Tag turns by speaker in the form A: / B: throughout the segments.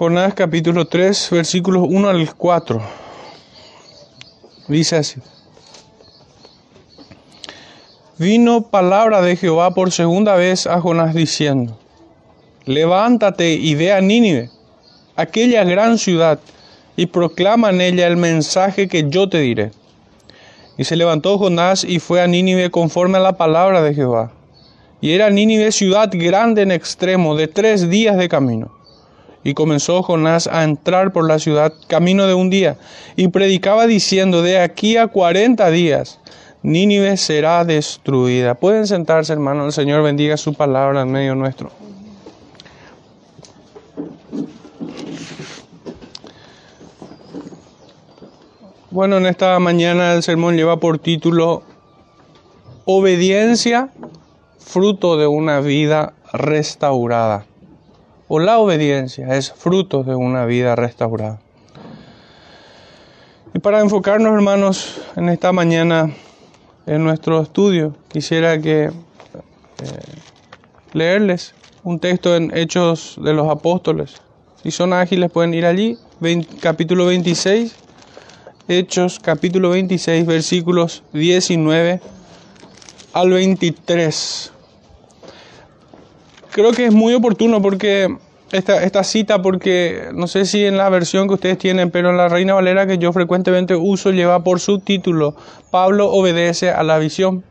A: Jonás capítulo 3, versículos 1 al 4. Dice así. Vino palabra de Jehová por segunda vez a Jonás diciendo, Levántate y ve a Nínive, aquella gran ciudad, y proclama en ella el mensaje que yo te diré. Y se levantó Jonás y fue a Nínive conforme a la palabra de Jehová. Y era Nínive ciudad grande en extremo, de tres días de camino. Y comenzó Jonás a entrar por la ciudad camino de un día, y predicaba diciendo, de aquí a cuarenta días, Nínive será destruida. Pueden sentarse, hermano, el Señor bendiga su palabra en medio nuestro. Bueno, en esta mañana el sermón lleva por título Obediencia, fruto de una vida restaurada. O la obediencia es fruto de una vida restaurada. Y para enfocarnos, hermanos, en esta mañana, en nuestro estudio, quisiera que eh, leerles un texto en Hechos de los Apóstoles. Si son ágiles pueden ir allí, capítulo 26, Hechos capítulo 26, versículos 19 al 23. Creo que es muy oportuno porque esta, esta cita, porque no sé si en la versión que ustedes tienen, pero en la Reina Valera que yo frecuentemente uso lleva por subtítulo, Pablo obedece a la visión.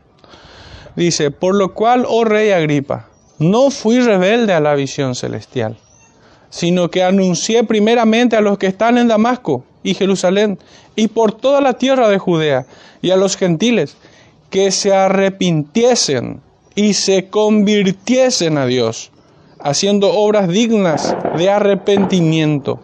A: Dice, por lo cual, oh rey Agripa, no fui rebelde a la visión celestial, sino que anuncié primeramente a los que están en Damasco y Jerusalén y por toda la tierra de Judea y a los gentiles que se arrepintiesen y se convirtiesen a Dios, haciendo obras dignas de arrepentimiento.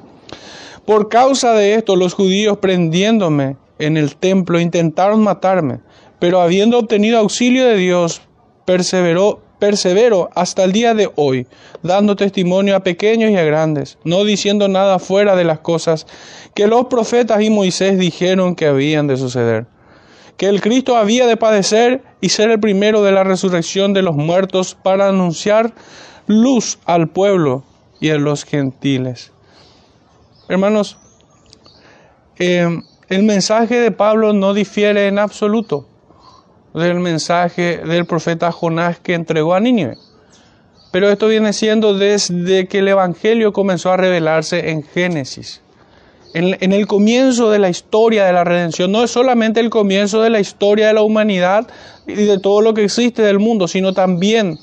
A: Por causa de esto, los judíos prendiéndome en el templo intentaron matarme, pero habiendo obtenido auxilio de Dios, perseveró, persevero hasta el día de hoy, dando testimonio a pequeños y a grandes, no diciendo nada fuera de las cosas que los profetas y Moisés dijeron que habían de suceder que el Cristo había de padecer y ser el primero de la resurrección de los muertos para anunciar luz al pueblo y a los gentiles. Hermanos, em, el mensaje de Pablo no difiere en absoluto del mensaje del profeta Jonás que entregó a Nínive. Pero esto viene siendo desde que el Evangelio comenzó a revelarse en Génesis en, el comienzo de la historia de la redención. No es solamente el comienzo de la historia de la humanidad y de todo lo que existe del mundo, sino también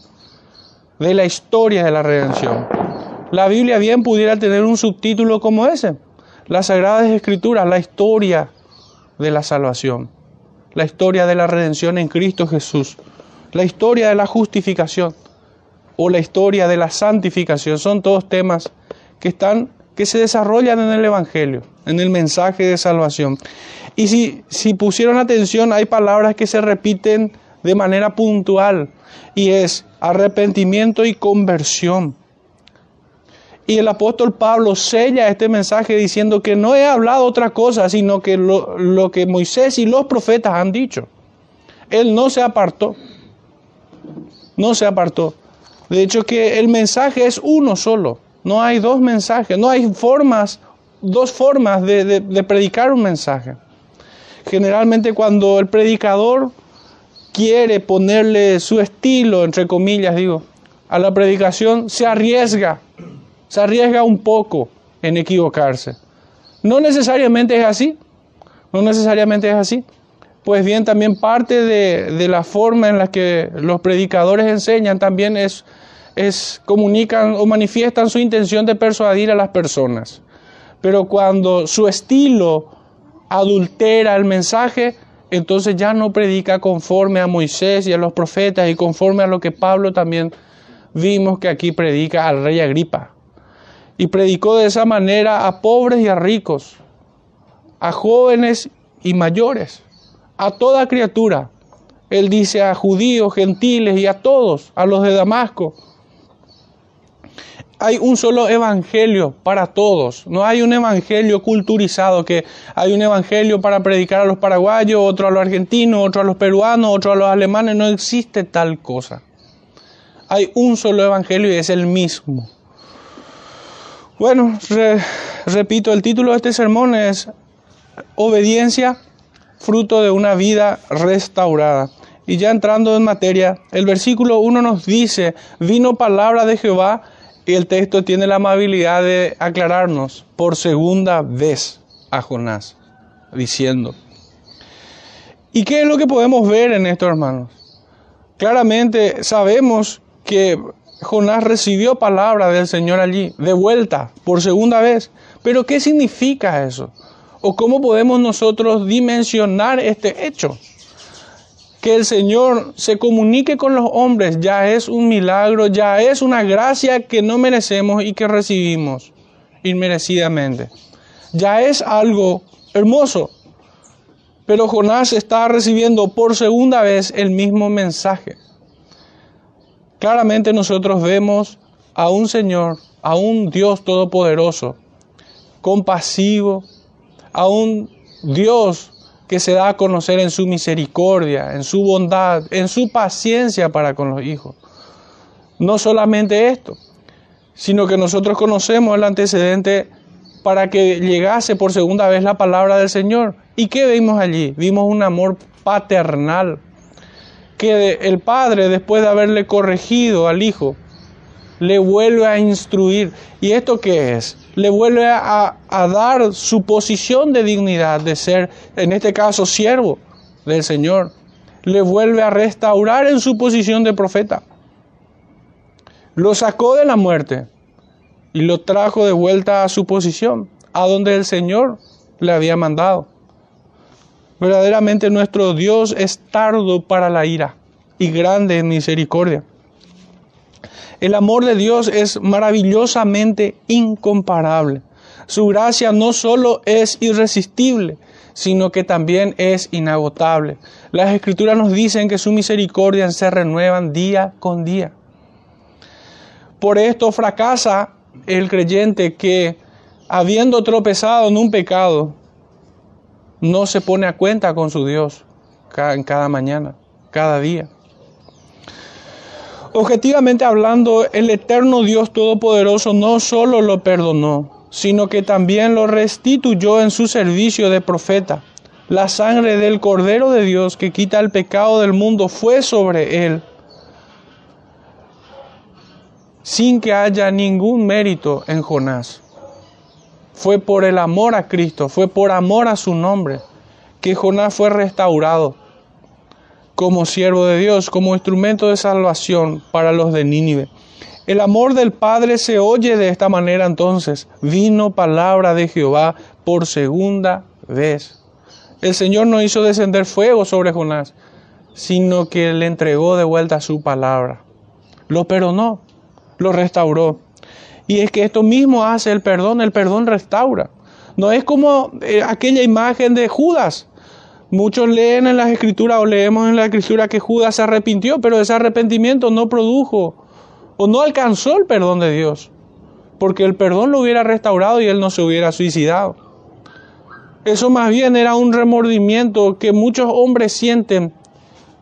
A: de la historia de la redención. La Biblia bien pudiera tener un subtítulo como ese, las Sagradas Escrituras, la historia de la salvación, la historia de la redención en Cristo Jesús, la historia de la justificación o la historia de la santificación. Son todos temas que están que se desarrollan en el Evangelio, en el mensaje de salvación. Y si, si pusieron atención, hay palabras que se repiten de manera puntual y es arrepentimiento y conversión. Y el apóstol Pablo sella este mensaje diciendo que no he hablado otra cosa, sino que lo, lo que Moisés y los profetas han dicho. Él no se apartó. No se apartó. De hecho que el mensaje es uno solo. No hay dos mensajes, no hay formas, dos formas de, predicar un mensaje. Generalmente cuando el predicador quiere ponerle su estilo, entre comillas digo, a la predicación, se arriesga, se arriesga un poco en equivocarse. No necesariamente es así, no necesariamente es así. Pues bien, también parte de, de la forma en la que los predicadores enseñan también es es, comunican o manifiestan su intención de persuadir a las personas. Pero cuando su estilo adultera el mensaje, entonces ya no predica conforme a Moisés y a los profetas y conforme a lo que Pablo también vimos que aquí predica al rey Agripa. Y predicó de esa manera a pobres y a ricos, a jóvenes y mayores, a toda criatura. Él dice a judíos, gentiles y a todos, a los de Damasco hay un solo evangelio para todos. No hay un evangelio culturizado, que hay un evangelio para predicar a los paraguayos, otro a los argentinos, otro a los peruanos, otro a los alemanes. No existe tal cosa. Hay un solo evangelio y es el mismo. Bueno, repito, el título de este sermón es Obediencia, fruto de una vida restaurada. Y ya entrando en materia, el versículo 1 nos dice, vino palabra de Jehová, y el texto tiene la amabilidad de aclararnos por segunda vez a Jonás, diciendo. ¿Y qué es lo que podemos ver en esto, hermanos? Claramente sabemos que Jonás recibió palabra del Señor allí, de vuelta, por segunda vez. Pero ¿qué significa eso? ¿O cómo podemos nosotros dimensionar este hecho? Que el Señor se comunique con los hombres ya es un milagro, ya es una gracia que no merecemos y que recibimos inmerecidamente. Ya es algo hermoso. Pero Jonás está recibiendo por segunda vez el mismo mensaje. Claramente nosotros vemos a un Señor, a un Dios todopoderoso, compasivo, a un Dios que se da a conocer en su misericordia, en su bondad, en su paciencia para con los hijos. No solamente esto, sino que nosotros conocemos el antecedente para que llegase por segunda vez la palabra del Señor. ¿Y qué vimos allí? Vimos un amor paternal que el padre, después de haberle corregido al hijo, le vuelve a instruir. ¿Y esto qué es? Le vuelve a, dar su posición de dignidad de ser, en este caso, siervo del Señor. Le vuelve a restaurar en su posición de profeta. Lo sacó de la muerte y lo trajo de vuelta a su posición, a donde el Señor le había mandado. Verdaderamente nuestro Dios es tardo para la ira y grande en misericordia. El amor de Dios es maravillosamente incomparable. Su gracia no solo es irresistible, sino que también es inagotable. Las escrituras nos dicen que su misericordia se renuevan día con día. Por esto fracasa el creyente que, habiendo tropezado en un pecado, no se pone a cuenta con su Dios en cada mañana, cada día. Objetivamente hablando, el eterno Dios Todopoderoso no solo lo perdonó, sino que también lo restituyó en su servicio de profeta. La sangre del Cordero de Dios que quita el pecado del mundo fue sobre él, sin que haya ningún mérito en Jonás. Fue por el amor a Cristo, fue por amor a su nombre, que Jonás fue restaurado como siervo de Dios, como instrumento de salvación para los de Nínive. El amor del Padre se oye de esta manera entonces. Vino palabra de Jehová por segunda vez. El Señor no hizo descender fuego sobre Jonás, sino que le entregó de vuelta su palabra. Lo perdonó, lo restauró. Y es que esto mismo hace el perdón, el perdón restaura. No es como eh, aquella imagen de Judas. Muchos leen en las escrituras o leemos en la escritura que Judas se arrepintió, pero ese arrepentimiento no produjo o no alcanzó el perdón de Dios, porque el perdón lo hubiera restaurado y él no se hubiera suicidado. Eso más bien era un remordimiento que muchos hombres sienten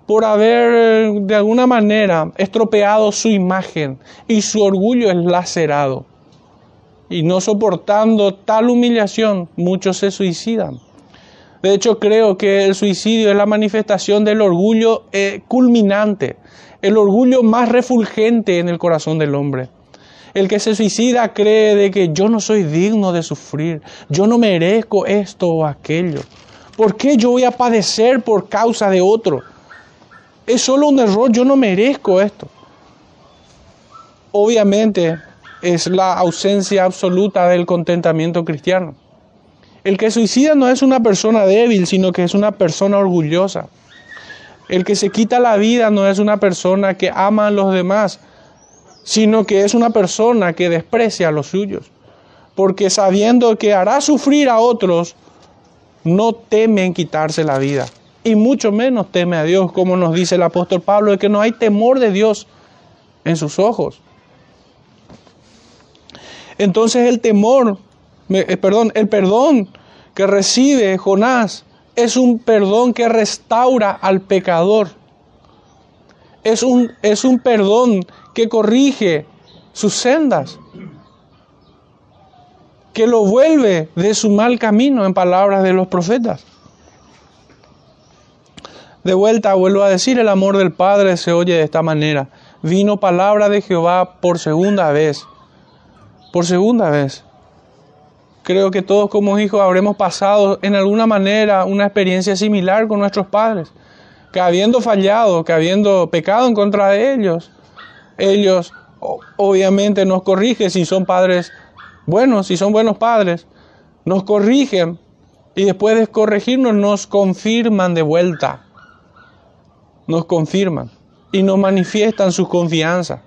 A: por haber de alguna manera estropeado su imagen y su orgullo es lacerado. Y no soportando tal humillación, muchos se suicidan. De hecho, creo que el suicidio es la manifestación del orgullo eh, culminante, el orgullo más refulgente en el corazón del hombre. El que se suicida cree de que yo no soy digno de sufrir, yo no merezco esto o aquello. ¿Por qué yo voy a padecer por causa de otro? Es solo un error, yo no merezco esto. Obviamente es la ausencia absoluta del contentamiento cristiano. El que suicida no es una persona débil, sino que es una persona orgullosa. El que se quita la vida no es una persona que ama a los demás, sino que es una persona que desprecia a los suyos. Porque sabiendo que hará sufrir a otros, no teme en quitarse la vida. Y mucho menos teme a Dios, como nos dice el apóstol Pablo, de que no hay temor de Dios en sus ojos. Entonces el temor eh, perdón, el perdón que recibe Jonás es un perdón que restaura al pecador. Es un, es un perdón que corrige sus sendas. que lo vuelve de su mal camino, en palabras de los profetas. De vuelta vuelvo a decir, el amor del Padre se oye de esta manera. Vino palabra de Jehová por segunda vez. Por segunda vez. Creo que todos como hijos habremos pasado en alguna manera una experiencia similar con nuestros padres. Que habiendo fallado, que habiendo pecado en contra de ellos, ellos obviamente nos corrigen si son padres buenos, si son buenos padres, nos corrigen y después de corregirnos nos confirman de vuelta, nos confirman y nos manifiestan su confianza,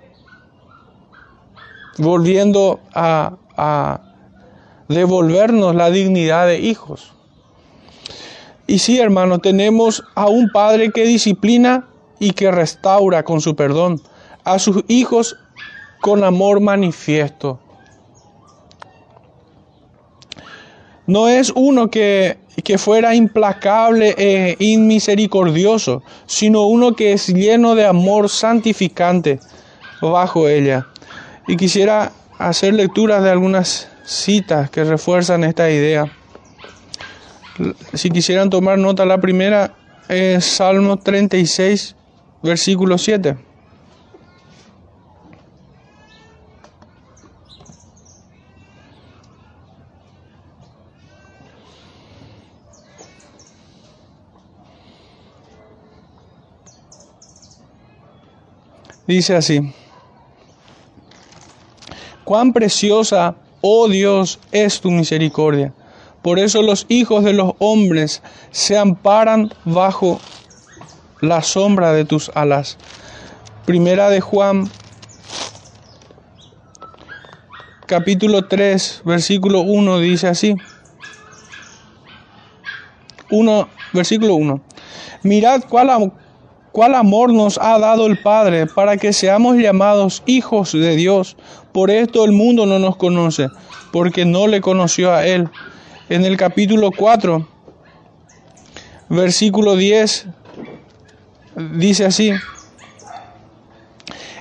A: volviendo a, a devolvernos la dignidad de hijos. Y sí, hermano, tenemos a un Padre que disciplina y que restaura con su perdón a sus hijos con amor manifiesto. No es uno que, que fuera implacable e inmisericordioso, sino uno que es lleno de amor santificante bajo ella. Y quisiera hacer lecturas de algunas citas que refuerzan esta idea. Si quisieran tomar nota, la primera es Salmo 36, versículo 7. Dice así, cuán preciosa, oh Dios, es tu misericordia. Por eso los hijos de los hombres se amparan bajo la sombra de tus alas. Primera de Juan, capítulo 3, versículo 1 dice así. 1, versículo 1. Mirad cuál cuál amor nos ha dado el Padre para que seamos llamados hijos de Dios. Por esto el mundo no nos conoce, porque no le conoció a Él. En el capítulo 4, versículo 10, dice así,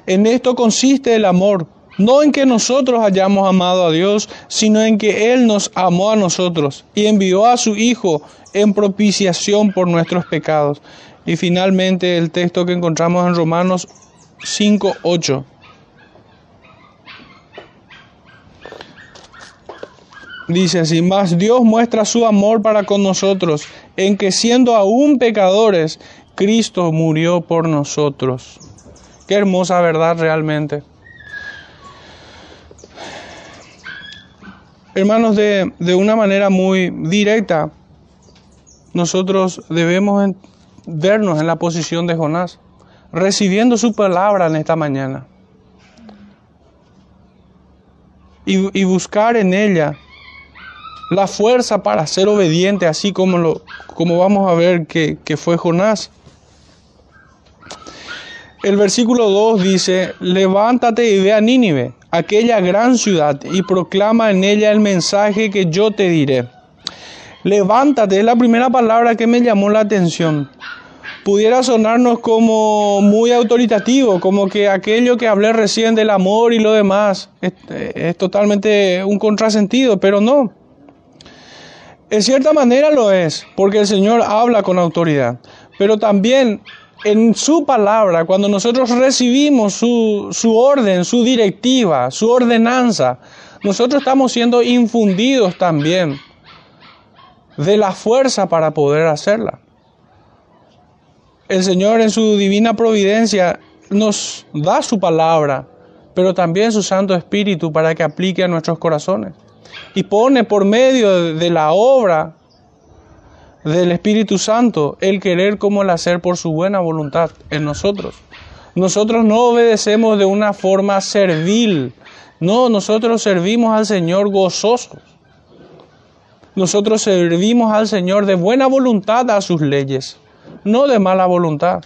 A: en esto consiste el amor, no en que nosotros hayamos amado a Dios, sino en que Él nos amó a nosotros y envió a su Hijo en propiciación por nuestros pecados. Y finalmente el texto que encontramos en Romanos 5, 8. Dice así, mas Dios muestra su amor para con nosotros, en que siendo aún pecadores, Cristo murió por nosotros. Qué hermosa verdad realmente. Hermanos, de, de una manera muy directa, nosotros debemos vernos en la posición de Jonás, recibiendo su palabra en esta mañana. Y, buscar en ella la fuerza para ser obediente, así como, lo, como vamos a ver que, que fue Jonás. El versículo 2 dice, levántate y ve a Nínive, aquella gran ciudad, y proclama en ella el mensaje que yo te diré. Levántate es la primera palabra que me llamó la atención. Pudiera sonarnos como muy autoritativo, como que aquello que hablé recién del amor y lo demás es, totalmente un contrasentido, pero no. En cierta manera lo es, porque el Señor habla con autoridad, pero también en su palabra, cuando nosotros recibimos su, su, orden, su directiva, su ordenanza, nosotros estamos siendo infundidos también de la fuerza para poder hacerla. El Señor en su divina providencia nos da su palabra, pero también su Santo Espíritu para que aplique a nuestros corazones. Y pone por medio de la obra del Espíritu Santo el querer como el hacer por su buena voluntad en nosotros. Nosotros no obedecemos de una forma servil, no, nosotros servimos al Señor gozosos. Nosotros servimos al Señor de buena voluntad a sus leyes, no de mala voluntad.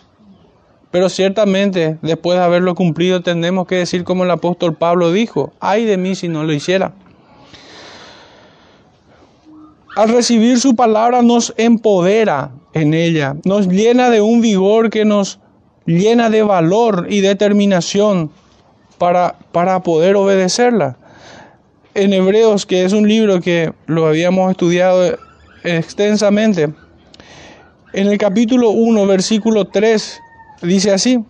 A: Pero ciertamente, después de haberlo cumplido, tenemos que decir como el apóstol Pablo dijo, ay de mí si no lo hiciera. Al recibir su palabra nos empodera en ella, nos llena de un vigor que nos llena de valor y determinación para, para poder obedecerla. en Hebreos, que es un libro que lo habíamos estudiado extensamente, en el capítulo 1, versículo 3, dice así,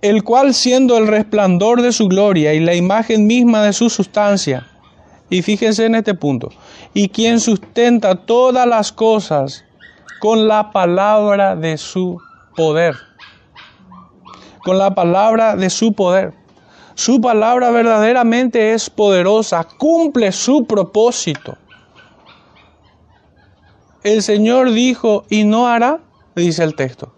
A: el cual siendo el resplandor de su gloria y la imagen misma de su sustancia, y fíjense en este punto, y quien sustenta todas las cosas con la palabra de su poder, con la palabra de su poder. Su palabra verdaderamente es poderosa, cumple su propósito. El Señor dijo, y no hará, dice el texto,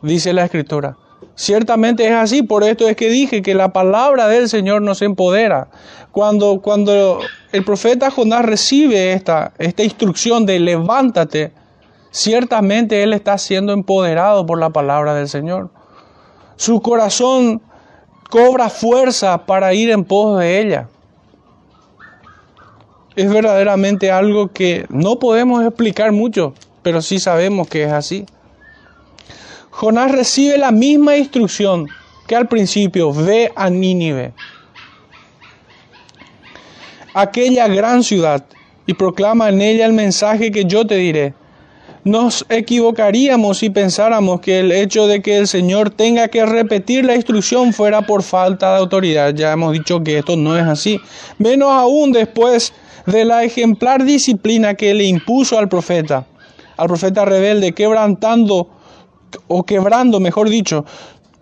A: dice la escritura. Ciertamente es así, por esto es que dije que la palabra del Señor nos empodera. Cuando, cuando el profeta Jonás recibe esta, esta instrucción de levántate, ciertamente él está siendo empoderado por la palabra del Señor. Su corazón cobra fuerza para ir en pos de ella. Es verdaderamente algo que no podemos explicar mucho, pero sí sabemos que es así. Jonás recibe la misma instrucción que al principio, ve a Nínive, aquella gran ciudad, y proclama en ella el mensaje que yo te diré. Nos equivocaríamos si pensáramos que el hecho de que el Señor tenga que repetir la instrucción fuera por falta de autoridad. Ya hemos dicho que esto no es así. Menos aún después de la ejemplar disciplina que le impuso al profeta, al profeta rebelde, quebrantando o quebrando, mejor dicho,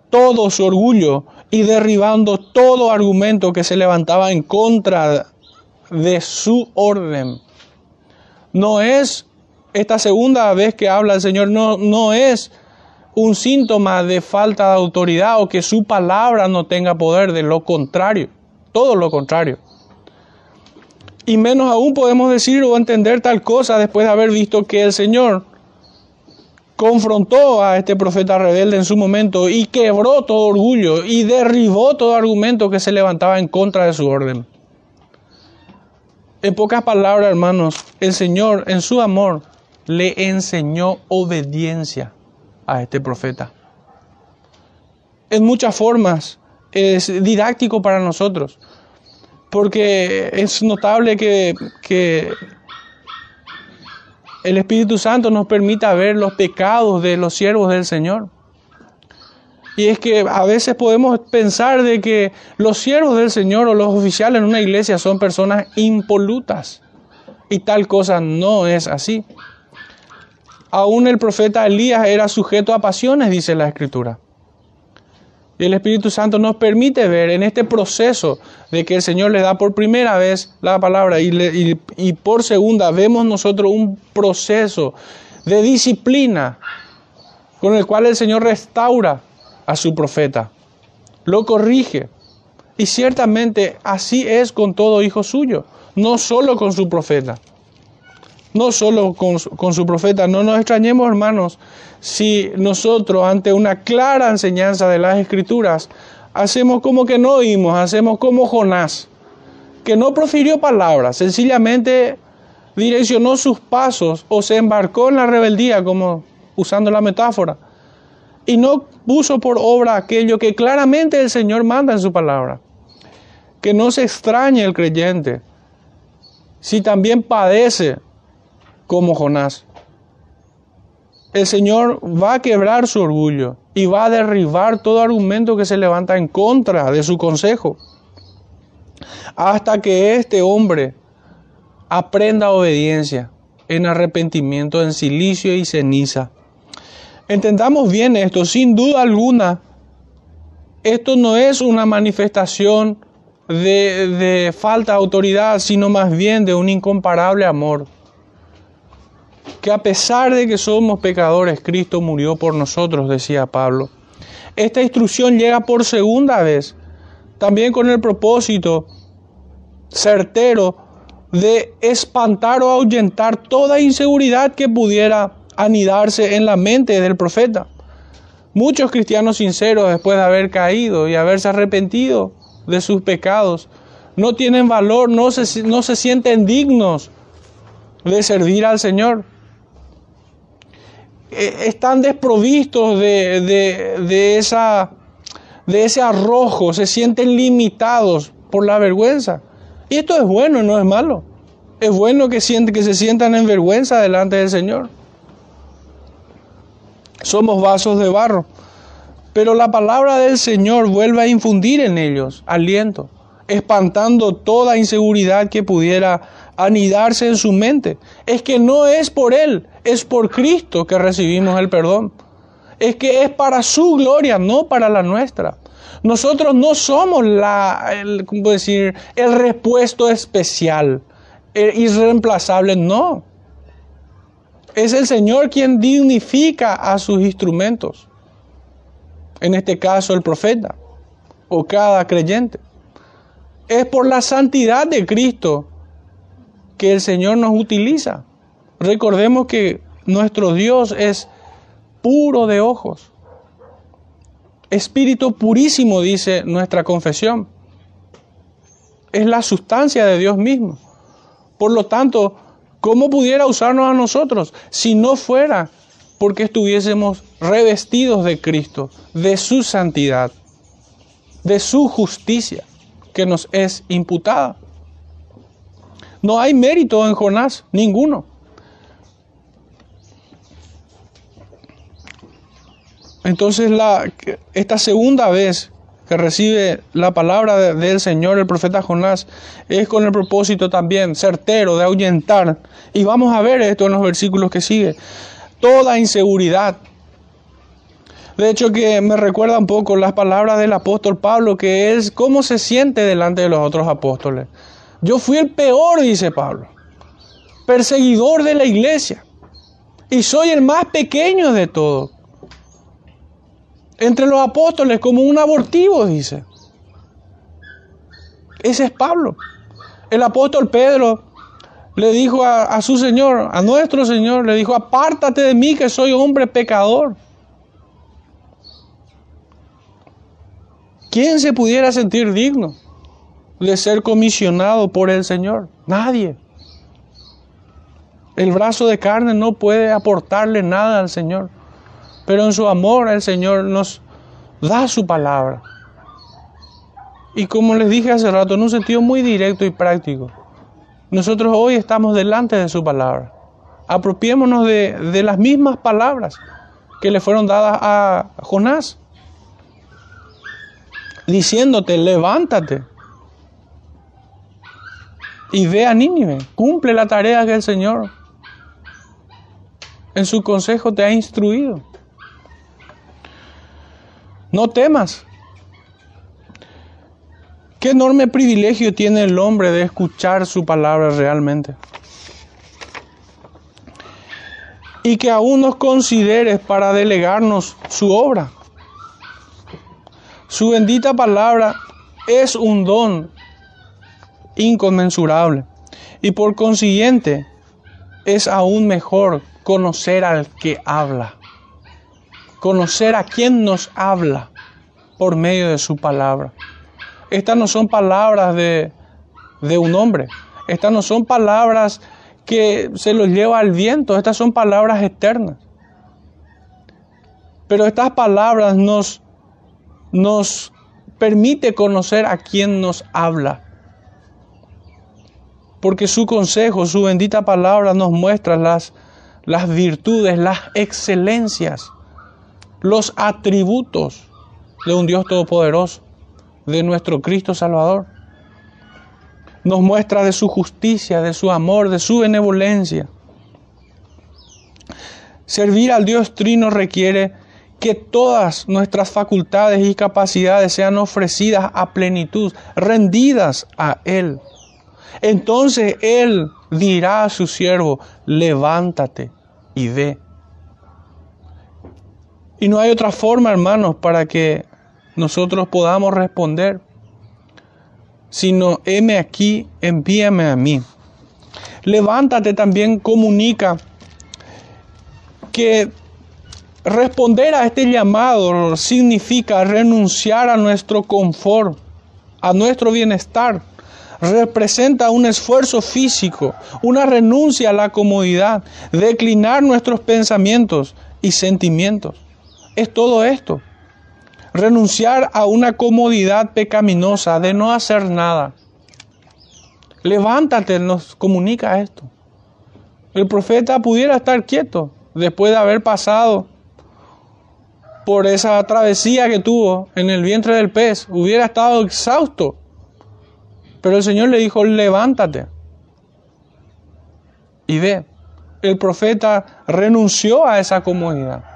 A: todo su orgullo y derribando todo argumento que se levantaba en contra de su orden. No es esta segunda vez que habla el Señor, no, no es un síntoma de falta de autoridad o que su palabra no tenga poder, de lo contrario, todo lo contrario. Y menos aún podemos decir o entender tal cosa después de haber visto que el Señor confrontó a este profeta rebelde en su momento y quebró todo orgullo y derribó todo argumento que se levantaba en contra de su orden. En pocas palabras, hermanos, el Señor en su amor le enseñó obediencia a este profeta. En muchas formas es didáctico para nosotros, porque es notable que, que el Espíritu Santo nos permita ver los pecados de los siervos del Señor. Y es que a veces podemos pensar de que los siervos del Señor o los oficiales en una iglesia son personas impolutas. Y tal cosa no es así. Aún el profeta Elías era sujeto a pasiones, dice la Escritura. Y el Espíritu Santo nos permite ver en este proceso de que el Señor le da por primera vez la palabra y, y, por segunda vemos nosotros un proceso de disciplina con el cual el Señor restaura a su profeta, lo corrige. Y ciertamente así es con todo hijo suyo, no solo con su profeta no solo con, su profeta. No nos extrañemos, hermanos, si nosotros ante una clara enseñanza de las escrituras hacemos como que no oímos, hacemos como Jonás, que no profirió palabras, sencillamente direccionó sus pasos o se embarcó en la rebeldía, como usando la metáfora, y no puso por obra aquello que claramente el Señor manda en su palabra. Que no se extrañe el creyente si también padece como Jonás. El Señor va a quebrar su orgullo y va a derribar todo argumento que se levanta en contra de su consejo. Hasta que este hombre aprenda obediencia en arrepentimiento, en silicio y ceniza. Entendamos bien esto, sin duda alguna, esto no es una manifestación de, de falta de autoridad, sino más bien de un incomparable amor que a pesar de que somos pecadores, Cristo murió por nosotros, decía Pablo. Esta instrucción llega por segunda vez, también con el propósito certero de espantar o ahuyentar toda inseguridad que pudiera anidarse en la mente del profeta. Muchos cristianos sinceros, después de haber caído y haberse arrepentido de sus pecados, no tienen valor, no se, no se sienten dignos de servir al Señor. Eh, están desprovistos de, esa, de ese arrojo, se sienten limitados por la vergüenza. Y esto es bueno, no es malo. Es bueno que, siente, que se sientan en vergüenza delante del Señor. Somos vasos de barro. Pero la palabra del Señor vuelve a infundir en ellos aliento, espantando toda inseguridad que pudiera anidarse en su mente. Es que no es por Él, es por Cristo que recibimos el perdón. Es que es para su gloria, no para la nuestra. Nosotros no somos el, ¿cómo repuesto especial, el irreemplazable, no. Es el Señor quien dignifica a sus instrumentos. En este caso el profeta o cada creyente. Es por la santidad de Cristo que el Señor nos utiliza. Recordemos que nuestro Dios es puro de ojos. Espíritu purísimo, dice nuestra confesión. Es la sustancia de Dios mismo. Por lo tanto, ¿cómo pudiera usarnos a nosotros si no fuera porque estuviésemos revestidos de Cristo, de su santidad, de su justicia que nos es imputada? No hay mérito en Jonás, ninguno. Entonces esta segunda vez que recibe la palabra del Señor, el profeta Jonás, es con el propósito también certero de ahuyentar. Y vamos a ver esto en los versículos que sigue. Toda inseguridad. De hecho que me recuerda un poco las palabras del apóstol Pablo, que es cómo se siente delante de los otros apóstoles. Yo fui el peor, dice Pablo, perseguidor de la iglesia. Y soy el más pequeño de todos entre los apóstoles como un abortivo, dice. Ese es Pablo. El apóstol Pedro le dijo a, su Señor, a nuestro Señor, le dijo, apártate de mí que soy hombre pecador. ¿Quién se pudiera sentir digno de ser comisionado por el Señor? Nadie. El brazo de carne no puede aportarle nada al Señor. Pero en su amor el Señor nos da su palabra. Y como les dije hace rato, en un sentido muy directo y práctico, nosotros hoy estamos delante de su palabra. Apropiémonos de, de las mismas palabras que le fueron dadas a Jonás, diciéndote, levántate y ve a Nínive, cumple la tarea que el Señor en su consejo te ha instruido. No temas. Qué enorme privilegio tiene el hombre de escuchar su palabra realmente. Y que aún nos consideres para delegarnos su obra. Su bendita palabra es un don inconmensurable. Y por consiguiente es aún mejor conocer al que habla conocer a quien nos habla por medio de su palabra. Estas no son palabras de, de un hombre, estas no son palabras que se los lleva al viento, estas son palabras eternas. Pero estas palabras nos, nos permite conocer a quien nos habla. Porque su consejo, su bendita palabra nos muestra las, las virtudes, las excelencias los atributos de un Dios todopoderoso, de nuestro Cristo Salvador. Nos muestra de su justicia, de su amor, de su benevolencia. Servir al Dios Trino requiere que todas nuestras facultades y capacidades sean ofrecidas a plenitud, rendidas a Él. Entonces Él dirá a su siervo, levántate y ve. Y no hay otra forma, hermanos, para que nosotros podamos responder, sino, heme aquí, envíame a mí. Levántate también, comunica que responder a este llamado significa renunciar a nuestro confort, a nuestro bienestar. Representa un esfuerzo físico, una renuncia a la comodidad, declinar nuestros pensamientos y sentimientos es todo esto. renunciar a una comodidad pecaminosa de no hacer nada. Levántate, nos comunica esto. El profeta pudiera estar quieto después de haber pasado por esa travesía que tuvo en el vientre del pez. Hubiera estado exhausto. Pero el Señor le dijo, levántate y ve. El profeta renunció a esa comodidad.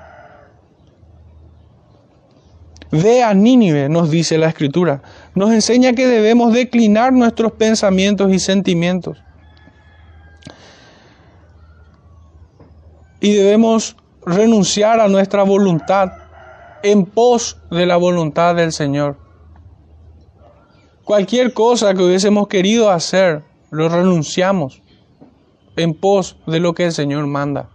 A: Ve a Nínive, nos dice la escritura. Nos enseña que debemos declinar nuestros pensamientos y sentimientos. Y debemos renunciar a nuestra voluntad en pos de la voluntad del Señor. Cualquier cosa que hubiésemos querido hacer, lo renunciamos en pos de lo que el Señor manda.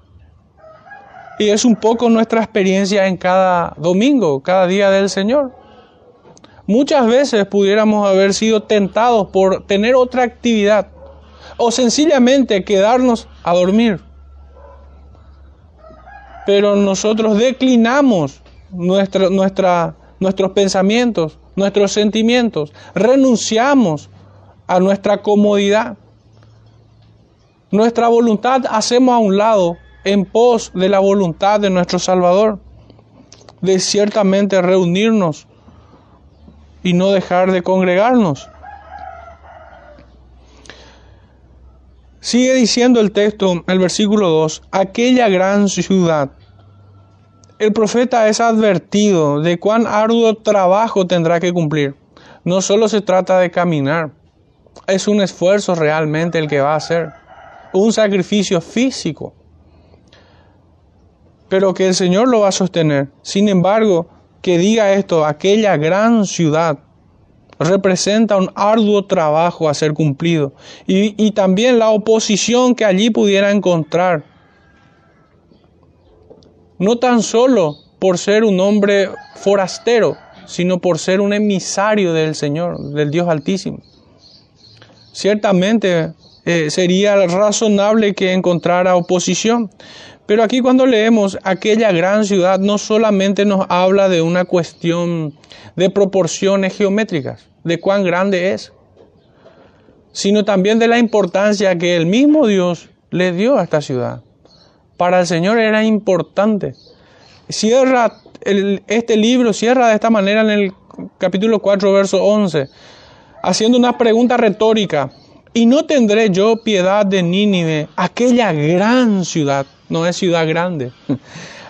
A: Y es un poco nuestra experiencia en cada domingo, cada día del Señor. Muchas veces pudiéramos haber sido tentados por tener otra actividad o sencillamente quedarnos a dormir. Pero nosotros declinamos nuestros pensamientos, nuestros sentimientos, renunciamos a nuestra comodidad. Nuestra voluntad hacemos a un lado en pos de la voluntad de nuestro Salvador, de ciertamente reunirnos y no dejar de congregarnos. Sigue diciendo el texto, el versículo 2, aquella gran ciudad. El profeta es advertido de cuán arduo trabajo tendrá que cumplir. No solo se trata de caminar, es un esfuerzo realmente el que va a hacer, un sacrificio físico pero que el Señor lo va a sostener. Sin embargo, que diga esto, aquella gran ciudad representa un arduo trabajo a ser cumplido y, también la oposición que allí pudiera encontrar. No tan solo por ser un hombre forastero, sino por ser un emisario del Señor, del Dios Altísimo. Ciertamente eh, sería razonable que encontrara oposición, pero aquí cuando leemos aquella gran ciudad no solamente nos habla de una cuestión de proporciones geométricas, de cuán grande es, sino también de la importancia que el mismo Dios le dio a esta ciudad. Para el Señor era importante. Cierra este libro, cierra de esta manera en el capítulo 4, verso 11, haciendo una pregunta retórica. ¿Y no tendré yo piedad de Nínive, aquella gran ciudad? No es ciudad grande.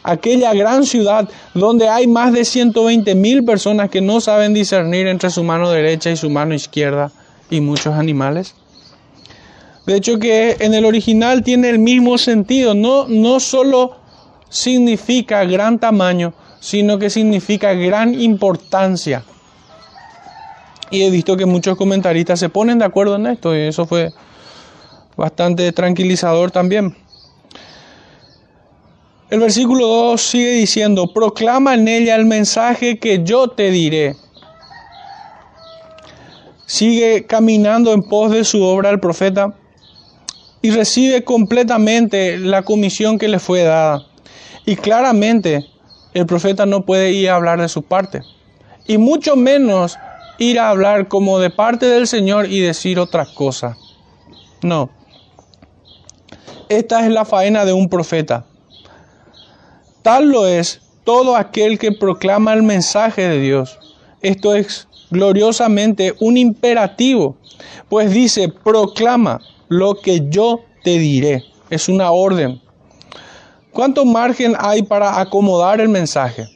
A: Aquella gran ciudad donde hay más de 120 mil personas que no saben discernir entre su mano derecha y su mano izquierda y muchos animales. De hecho que en el original tiene el mismo sentido, no, no solo significa gran tamaño, sino que significa gran importancia. Y he visto que muchos comentaristas se ponen de acuerdo en esto y eso fue bastante tranquilizador también. El versículo 2 sigue diciendo, proclama en ella el mensaje que yo te diré. Sigue caminando en pos de su obra el profeta y recibe completamente la comisión que le fue dada. Y claramente el profeta no puede ir a hablar de su parte. Y mucho menos ir a hablar como de parte del Señor y decir otra cosa. No. Esta es la faena de un profeta Tal lo es todo aquel que proclama el mensaje de Dios. Esto es gloriosamente un imperativo, pues dice, proclama lo que yo te diré. Es una orden. ¿Cuánto margen hay para acomodar el mensaje?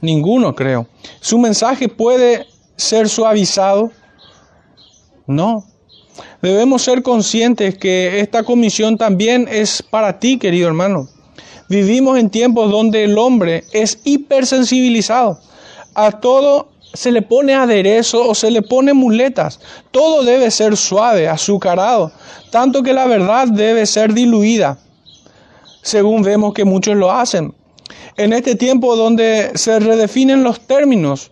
A: Ninguno, creo. ¿Su mensaje puede ser suavizado? No. Debemos ser conscientes que esta comisión también es para ti, querido hermano. Vivimos en tiempos donde el hombre es hipersensibilizado. A todo se le pone aderezo o se le pone muletas. Todo debe ser suave, azucarado, tanto que la verdad debe ser diluida, según vemos que muchos lo hacen. En este tiempo donde se redefinen los términos,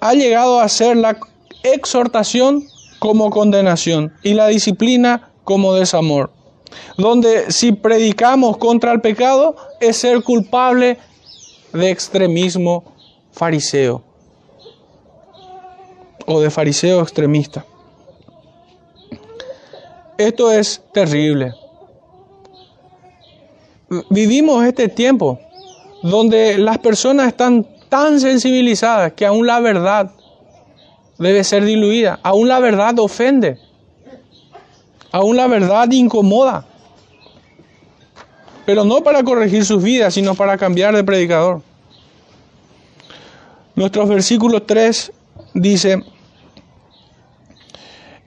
A: ha llegado a ser la exhortación como condenación y la disciplina como desamor donde si predicamos contra el pecado es ser culpable de extremismo fariseo o de fariseo extremista. Esto es terrible. Vivimos este tiempo donde las personas están tan sensibilizadas que aún la verdad debe ser diluida, aún la verdad ofende, aún la verdad incomoda, pero no para corregir sus vidas, sino para cambiar de predicador. Nuestros versículos 3 dice,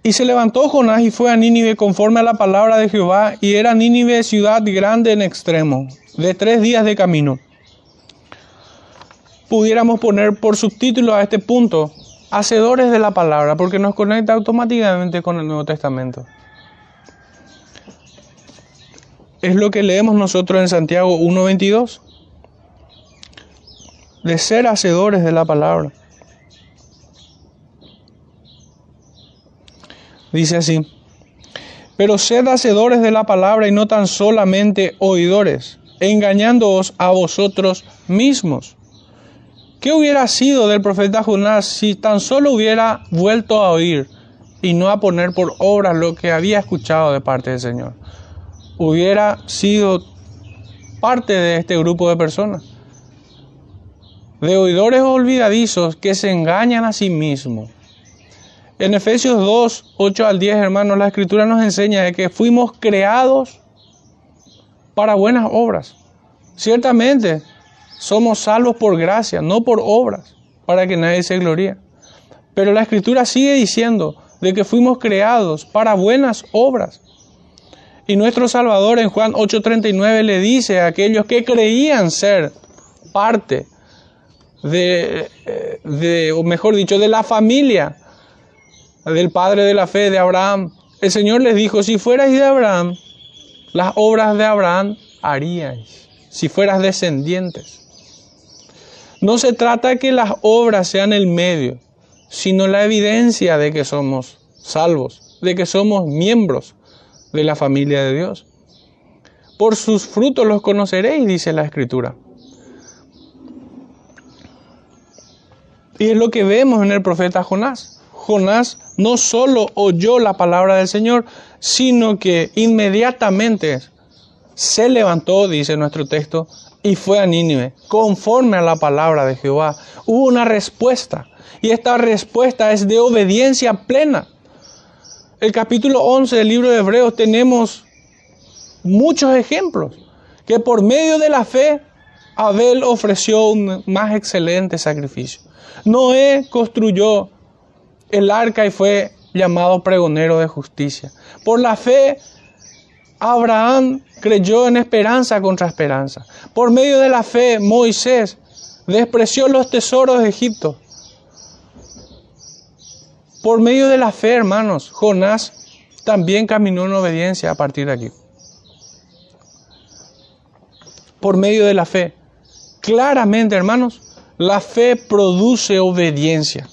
A: y se levantó Jonás y fue a Nínive conforme a la palabra de Jehová, y era Nínive ciudad grande en extremo, de tres días de camino. Pudiéramos poner por subtítulo a este punto, hacedores de la palabra, porque nos conecta automáticamente con el Nuevo Testamento. Es lo que leemos nosotros en Santiago 1.22, de ser hacedores de la palabra. Dice así, pero sed hacedores de la palabra y no tan solamente oidores, engañándoos a vosotros mismos. ¿Qué hubiera sido del profeta Jonás si tan solo hubiera vuelto a oír y no a poner por obra lo que había escuchado de parte del Señor? Hubiera sido parte de este grupo de personas, de oidores olvidadizos que se engañan a sí mismos en Efesios 2, 8 al 10, hermanos, la escritura nos enseña de que fuimos creados para buenas obras. Ciertamente, somos salvos por gracia, no por obras, para que nadie se gloríe. Pero la escritura sigue diciendo de que fuimos creados para buenas obras. Y nuestro Salvador en Juan 8:39 le dice a aquellos que creían ser parte de, eh, de, o mejor dicho, de la familia del padre de la fe de Abraham. El Señor les dijo, si fuerais de Abraham, las obras de Abraham haríais, si fueras descendientes. No se trata que las obras sean el medio, sino la evidencia de que somos salvos, de que somos miembros de la familia de Dios. Por sus frutos los conoceréis, dice la Escritura. Y es lo que vemos en el profeta Jonás. Jonás no solo oyó la palabra del Señor, sino que inmediatamente se levantó, dice nuestro texto, y fue a Nínive, conforme a la palabra de Jehová. Hubo una respuesta, y esta respuesta es de obediencia plena. El capítulo 11 del libro de Hebreos tenemos muchos ejemplos, que por medio de la fe Abel ofreció un más excelente sacrificio. Noé construyó el arca y fue llamado pregonero de justicia. Por la fe, Abraham creyó en esperanza contra esperanza. Por medio de la fe, Moisés despreció los tesoros de Egipto. Por medio de la fe, hermanos, Jonás también caminó en obediencia a partir de aquí. Por medio de la fe. Claramente, hermanos, la fe produce obediencia.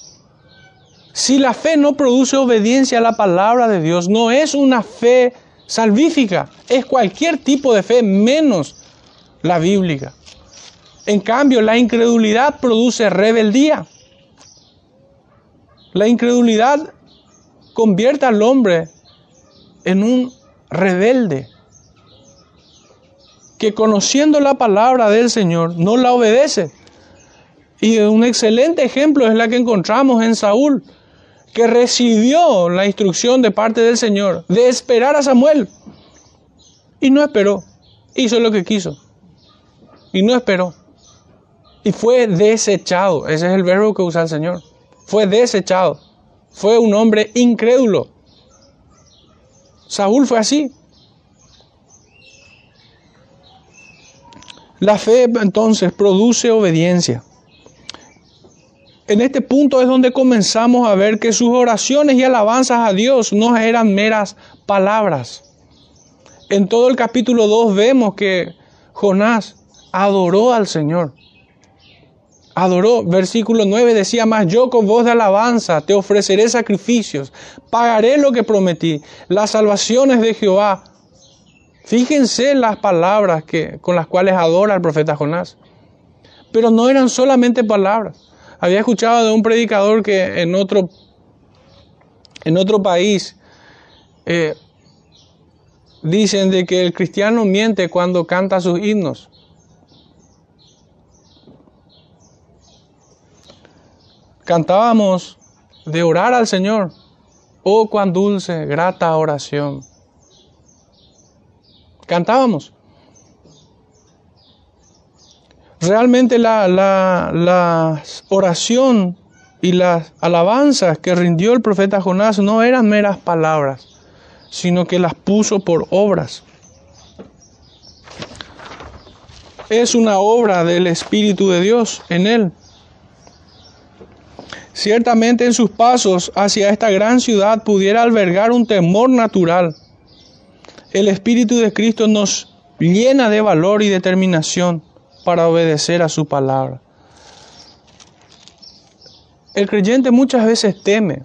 A: Si la fe no produce obediencia a la palabra de Dios, no es una fe salvífica, es cualquier tipo de fe menos la bíblica. En cambio, la incredulidad produce rebeldía. La incredulidad convierte al hombre en un rebelde que conociendo la palabra del Señor no la obedece. Y un excelente ejemplo es la que encontramos en Saúl que recibió la instrucción de parte del Señor de esperar a Samuel. Y no esperó. Hizo lo que quiso. Y no esperó. Y fue desechado. Ese es el verbo que usa el Señor. Fue desechado. Fue un hombre incrédulo. Saúl fue así. La fe entonces produce obediencia en este punto es donde comenzamos a ver que sus oraciones y alabanzas a Dios no eran meras palabras. En todo el capítulo 2 vemos que Jonás adoró al Señor. Adoró. Versículo 9 decía más, yo con voz de alabanza te ofreceré sacrificios, pagaré lo que prometí, las salvaciones de Jehová. Fíjense las palabras que, con las cuales adora el profeta Jonás. Pero no eran solamente palabras Había escuchado de un predicador que en otro, en otro país eh, dicen de que el cristiano miente cuando canta sus himnos. Cantábamos de orar al Señor. Oh, cuán dulce, grata oración. Cantábamos. Realmente la, la, oración y las alabanzas que rindió el profeta Jonás no eran meras palabras, sino que las puso por obras. Es una obra del Espíritu de Dios en él. Ciertamente en sus pasos hacia esta gran ciudad pudiera albergar un temor natural. El Espíritu de Cristo nos llena de valor y determinación para obedecer a su palabra. El creyente muchas veces teme,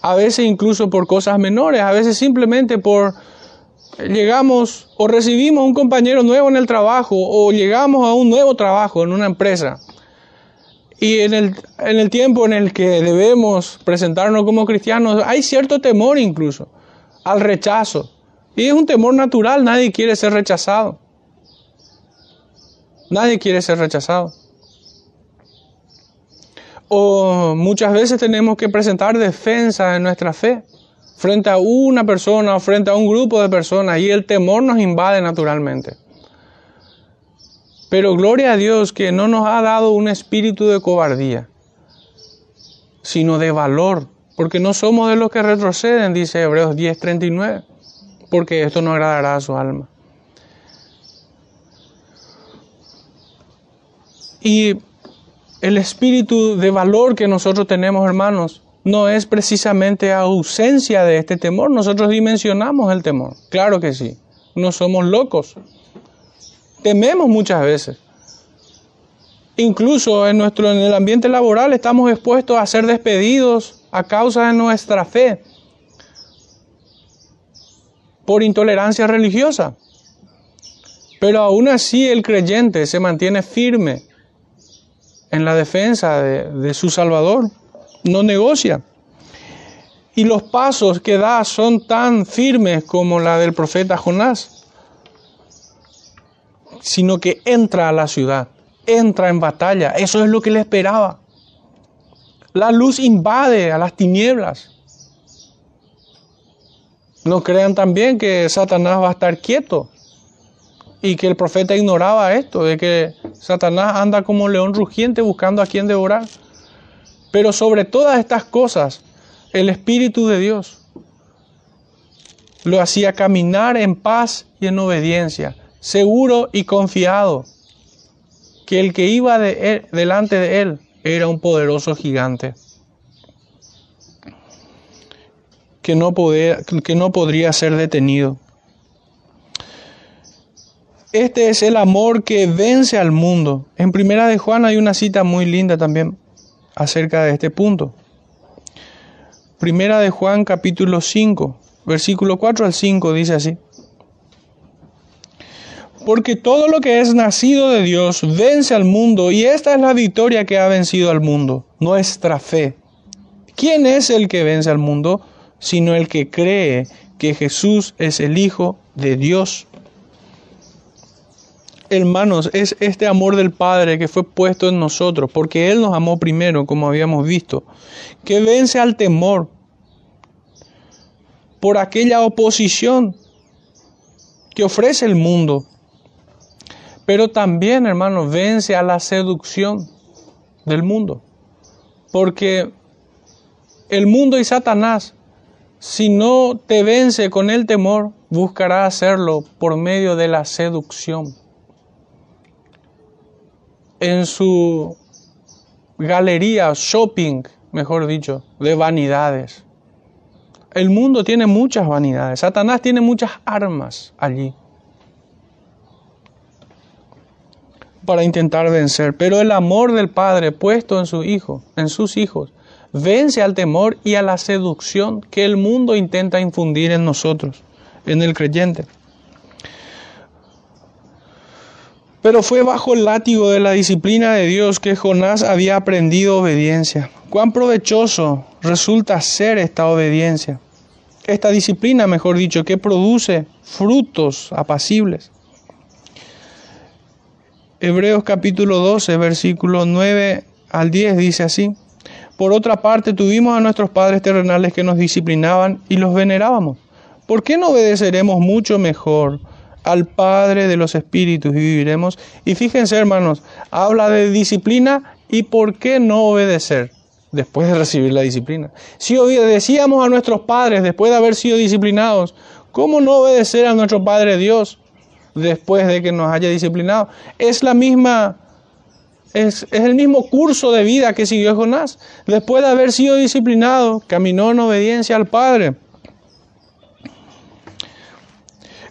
A: a veces incluso por cosas menores, a veces simplemente por llegamos o recibimos un compañero nuevo en el trabajo o llegamos a un nuevo trabajo en una empresa. Y en el, en el tiempo en el que debemos presentarnos como cristianos, hay cierto temor incluso al rechazo. Y es un temor natural, nadie quiere ser rechazado. Nadie quiere ser rechazado. O muchas veces tenemos que presentar defensa de nuestra fe frente a una persona o frente a un grupo de personas y el temor nos invade naturalmente. Pero gloria a Dios que no nos ha dado un espíritu de cobardía, sino de valor, porque no somos de los que retroceden, dice Hebreos 10:39, porque esto no agradará a su alma. Y el espíritu de valor que nosotros tenemos, hermanos, no es precisamente ausencia de este temor. Nosotros dimensionamos el temor. Claro que sí. No somos locos. Tememos muchas veces. Incluso en nuestro en el ambiente laboral estamos expuestos a ser despedidos a causa de nuestra fe por intolerancia religiosa. Pero aún así el creyente se mantiene firme en la defensa de, su Salvador, no negocia. Y los pasos que da son tan firmes como la del profeta Jonás, sino que entra a la ciudad, entra en batalla, eso es lo que le esperaba. La luz invade a las tinieblas. No crean también que Satanás va a estar quieto y que el profeta ignoraba esto, de que Satanás anda como león rugiente buscando a quien devorar. Pero sobre todas estas cosas, el Espíritu de Dios lo hacía caminar en paz y en obediencia, seguro y confiado que el que iba de delante de él era un poderoso gigante que no, que no podría ser detenido. Este es el amor que vence al mundo. En Primera de Juan hay una cita muy linda también acerca de este punto. Primera de Juan capítulo 5, versículo 4 al 5 dice así. Porque todo lo que es nacido de Dios vence al mundo y esta es la victoria que ha vencido al mundo, nuestra fe. ¿Quién es el que vence al mundo? Sino el que cree que Jesús es el Hijo de Dios hermanos, es este amor del Padre que fue puesto en nosotros, porque Él nos amó primero, como habíamos visto, que vence al temor por aquella oposición que ofrece el mundo. Pero también, hermanos, vence a la seducción del mundo. Porque el mundo y Satanás, si no te vence con el temor, buscará hacerlo por medio de la seducción en su galería, shopping, mejor dicho, de vanidades. El mundo tiene muchas vanidades. Satanás tiene muchas armas allí para intentar vencer. Pero el amor del Padre puesto en su Hijo, en sus hijos, vence al temor y a la seducción que el mundo intenta infundir en nosotros, en el creyente. Pero fue bajo el látigo de la disciplina de Dios que Jonás había aprendido obediencia. Cuán provechoso resulta ser esta obediencia, esta disciplina, mejor dicho, que produce frutos apacibles. Hebreos capítulo 12, versículo 9 al 10 dice así. Por otra parte, tuvimos a nuestros padres terrenales que nos disciplinaban y los venerábamos. ¿Por qué no obedeceremos mucho mejor al Padre de los Espíritus y viviremos? Y fíjense, hermanos, habla de disciplina y por qué no obedecer después de recibir la disciplina. Si obedecíamos a nuestros padres después de haber sido disciplinados, ¿cómo no obedecer a nuestro Padre Dios después de que nos haya disciplinado? Es la misma es, el mismo curso de vida que siguió Jonás. Después de haber sido disciplinado, caminó en obediencia al Padre.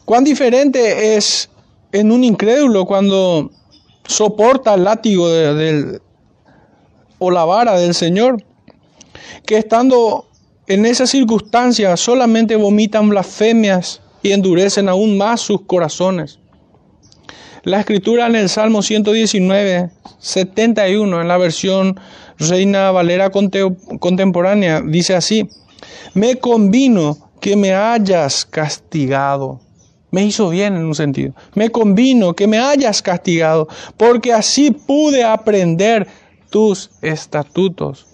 A: Cuán diferente es en un incrédulo cuando soporta el látigo del, o la vara del Señor, que estando en esa circunstancia solamente vomitan blasfemias y endurecen aún más sus corazones. La escritura en el Salmo 119, 71, en la versión Reina Valera contemporánea, dice así, me convino que me hayas castigado. Me hizo bien en un sentido. Me convino que me hayas castigado, porque así pude aprender tus estatutos.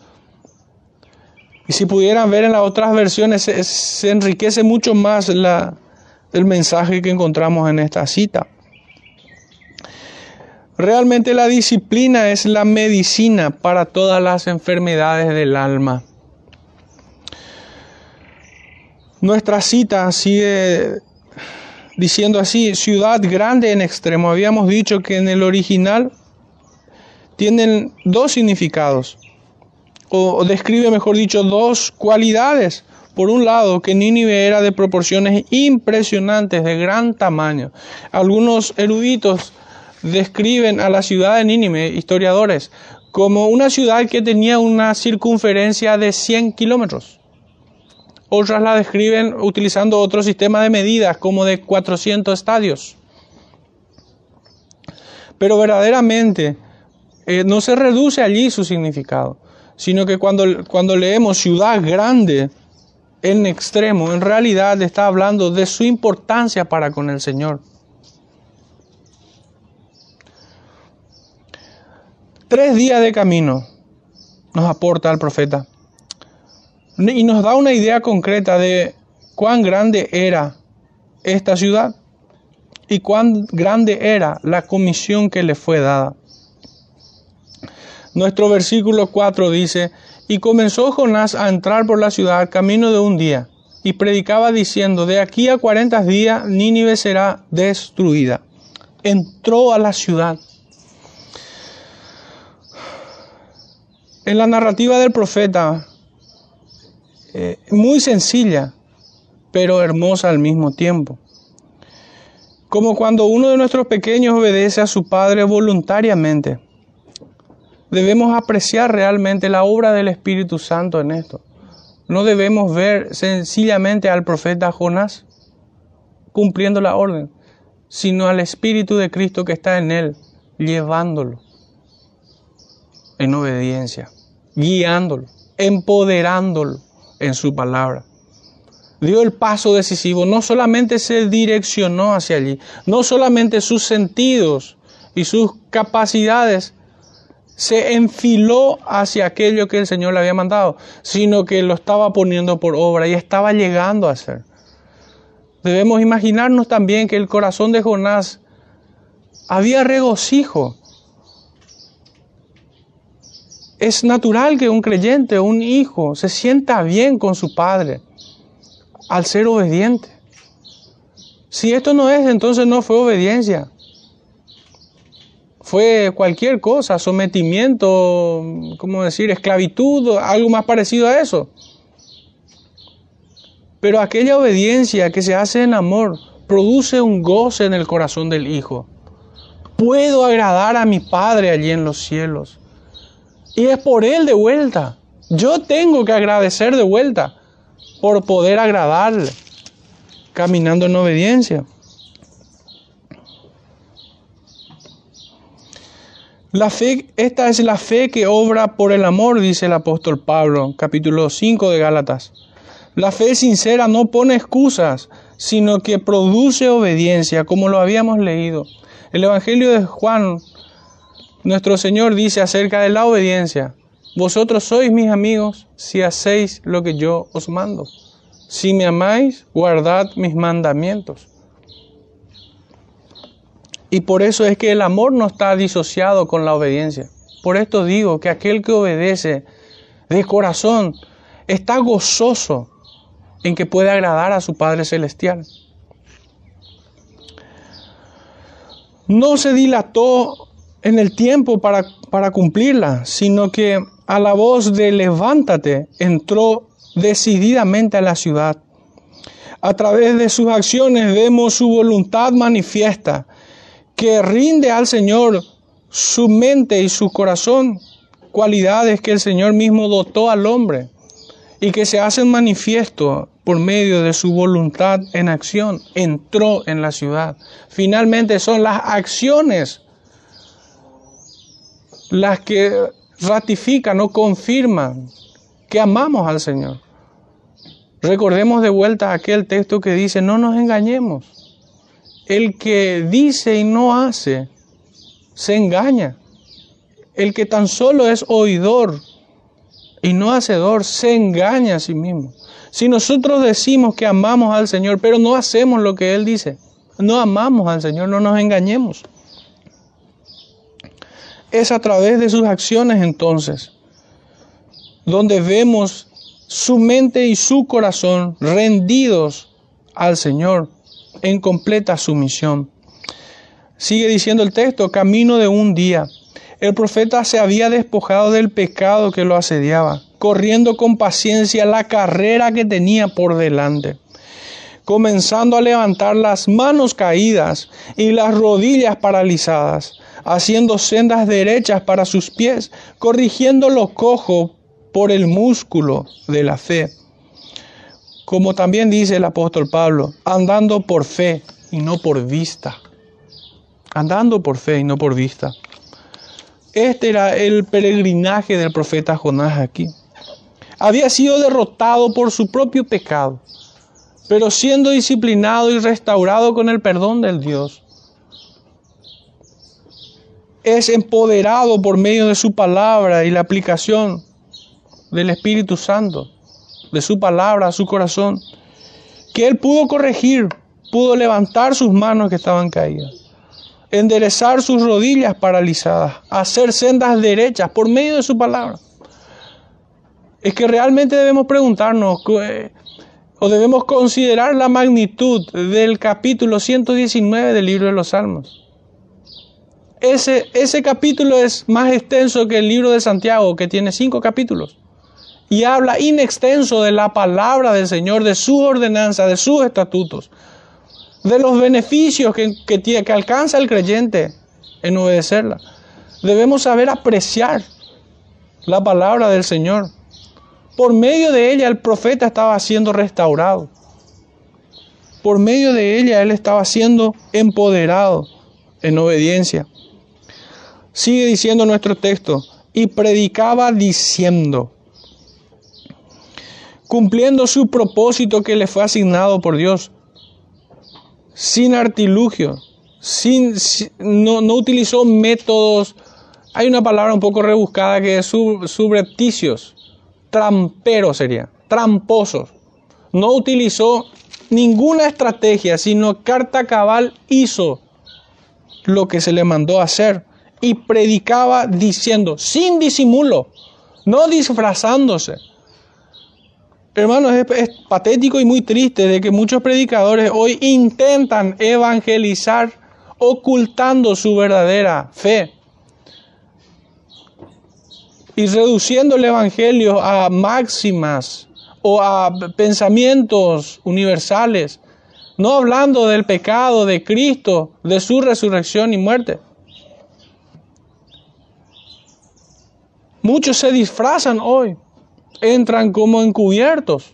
A: Y si pudieran ver en las otras versiones, se, enriquece mucho más la, el mensaje que encontramos en esta cita. Realmente la disciplina es la medicina para todas las enfermedades del alma. Nuestra cita sigue diciendo así, ciudad grande en extremo. Habíamos dicho que en el original tienen dos significados, o, describe, mejor dicho, dos cualidades. Por un lado, que Nínive era de proporciones impresionantes, de gran tamaño. Algunos eruditos describen a la ciudad de Nínive, historiadores, como una ciudad que tenía una circunferencia de 100 kilómetros. Otras la describen utilizando otro sistema de medidas, como de 400 estadios. Pero verdaderamente eh, no se reduce allí su significado, sino que cuando, cuando leemos ciudad grande en extremo, en realidad está hablando de su importancia para con el Señor. Tres días de camino nos aporta el profeta y nos da una idea concreta de cuán grande era esta ciudad y cuán grande era la comisión que le fue dada. Nuestro versículo 4 dice, y comenzó Jonás a entrar por la ciudad camino de un día, y predicaba diciendo, de aquí a cuarenta días Nínive será destruida. Entró a la ciudad. En la narrativa del profeta, eh, muy sencilla, pero hermosa al mismo tiempo. Como cuando uno de nuestros pequeños obedece a su padre voluntariamente debemos apreciar realmente la obra del Espíritu Santo en esto. No debemos ver sencillamente al profeta Jonás cumpliendo la orden, sino al Espíritu de Cristo que está en él, llevándolo en obediencia, guiándolo, empoderándolo en su palabra. Dio el paso decisivo, no solamente se direccionó hacia allí, no solamente sus sentidos y sus capacidades se enfiló hacia aquello que el Señor le había mandado, sino que lo estaba poniendo por obra y estaba llegando a hacer. Debemos imaginarnos también que el corazón de Jonás había regocijo. Es natural que un creyente, un hijo, se sienta bien con su padre al ser obediente. Si esto no es, entonces no fue obediencia fue cualquier cosa, sometimiento, ¿cómo decir?, esclavitud, algo más parecido a eso. Pero aquella obediencia que se hace en amor produce un goce en el corazón del Hijo. Puedo agradar a mi Padre allí en los cielos. Y es por Él de vuelta. Yo tengo que agradecer de vuelta por poder agradarle, caminando en obediencia. La fe, esta es la fe que obra por el amor, dice el apóstol Pablo, capítulo 5 de Gálatas. La fe sincera no pone excusas, sino que produce obediencia, como lo habíamos leído. El Evangelio de Juan, nuestro Señor dice acerca de la obediencia, vosotros sois mis amigos si hacéis lo que yo os mando. Si me amáis, guardad mis mandamientos. Y por eso es que el amor no está disociado con la obediencia. Por esto digo que aquel que obedece de corazón está gozoso en que puede agradar a su Padre Celestial. No se dilató en el tiempo para, para cumplirla, sino que a la voz de levántate entró decididamente a la ciudad. A través de sus acciones vemos su voluntad manifiesta que rinde al Señor su mente y su corazón, cualidades que el Señor mismo dotó al hombre y que se hacen manifiesto por medio de su voluntad en acción, entró en la ciudad. Finalmente son las acciones las que ratifican o confirman que amamos al Señor. Recordemos de vuelta aquel texto que dice, no nos engañemos el que dice y no hace, se engaña. El que tan solo es oidor y no hacedor, se engaña a sí mismo. Si nosotros decimos que amamos al Señor, pero no hacemos lo que Él dice, no amamos al Señor, no nos engañemos. Es a través de sus acciones entonces donde vemos su mente y su corazón rendidos al Señor en completa sumisión. Sigue diciendo el texto, camino de un día. El profeta se había despojado del pecado que lo asediaba, corriendo con paciencia la carrera que tenía por delante, comenzando a levantar las manos caídas y las rodillas paralizadas, haciendo sendas derechas para sus pies, corrigiendo lo cojo por el músculo de la fe como también dice el apóstol Pablo, andando por fe y no por vista. Andando por fe y no por vista. Este era el peregrinaje del profeta Jonás aquí. Había sido derrotado por su propio pecado, pero siendo disciplinado y restaurado con el perdón del Dios. Es empoderado por medio de su palabra y la aplicación del Espíritu Santo de su palabra su corazón, que él pudo corregir, pudo levantar sus manos que estaban caídas, enderezar sus rodillas paralizadas, hacer sendas derechas por medio de su palabra. Es que realmente debemos preguntarnos eh, o debemos considerar la magnitud del capítulo 119 del libro de los Salmos. Ese, ese capítulo es más extenso que el libro de Santiago, que tiene cinco capítulos y habla in extenso de la palabra del Señor, de su ordenanza, de sus estatutos, de los beneficios que, que, que alcanza el creyente en obedecerla. Debemos saber apreciar la palabra del Señor. Por medio de ella el profeta estaba siendo restaurado. Por medio de ella él estaba siendo empoderado en obediencia. Sigue diciendo nuestro texto, y predicaba diciendo, cumpliendo su propósito que le fue asignado por Dios, sin artilugio, sin, no, utilizó métodos, hay una palabra un poco rebuscada que es subrepticios, tramperos sería, tramposos. No utilizó ninguna estrategia, sino carta cabal hizo lo que se le mandó hacer y predicaba diciendo, sin disimulo, no disfrazándose Hermanos, es, patético y muy triste de que muchos predicadores hoy intentan evangelizar ocultando su verdadera fe y reduciendo el Evangelio a máximas o a pensamientos universales, no hablando del pecado de Cristo, de su resurrección y muerte. Muchos se disfrazan hoy entran como encubiertos.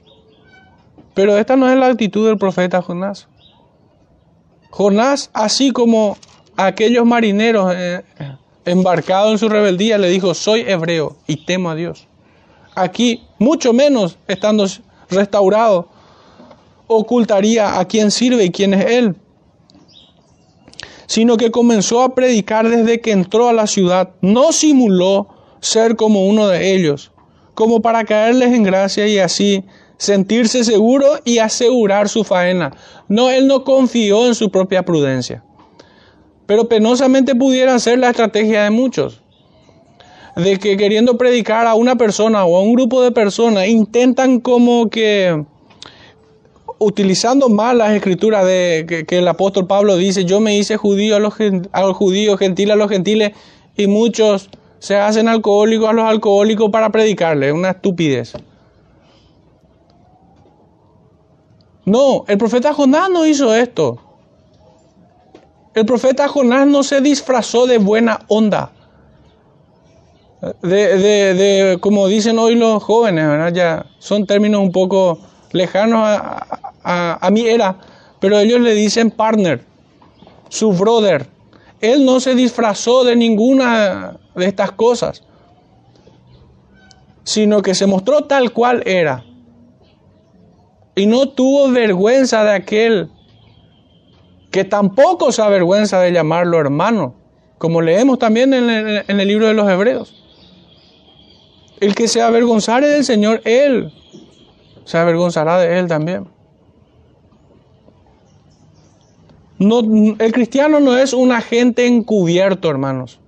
A: Pero esta no es la actitud del profeta Jonás. Jonás, así como aquellos marineros, eh, embarcado en su rebeldía, le dijo, soy hebreo y temo a Dios. Aquí, mucho menos estando restaurado, ocultaría a quién sirve y quién es Él, sino que comenzó a predicar desde que entró a la ciudad. No simuló ser como uno de ellos, como para caerles en gracia y así sentirse seguro y asegurar su faena. No, él no confió en su propia prudencia. Pero penosamente pudiera ser la estrategia de muchos. De que queriendo predicar a una persona o a un grupo de personas, intentan como que, utilizando mal las escrituras de que, el apóstol Pablo dice, yo me hice judío a los, a los judíos, gentil a los gentiles, y muchos se hacen alcohólicos a los alcohólicos para predicarle, una estupidez. No, el profeta Jonás no hizo esto. El profeta Jonás no se disfrazó de buena onda. De, de, como dicen hoy los jóvenes. Ya son términos un poco lejanos a, a, a mi era, pero ellos le dicen partner, su brother. Él no se disfrazó de ninguna de estas cosas, sino que se mostró tal cual era. Y no tuvo vergüenza de aquel que tampoco se avergüenza de llamarlo hermano, como leemos también en el, libro de los Hebreos. El que se avergonzare del Señor, Él se avergonzará de Él también. No, el cristiano no es un agente encubierto, hermanos.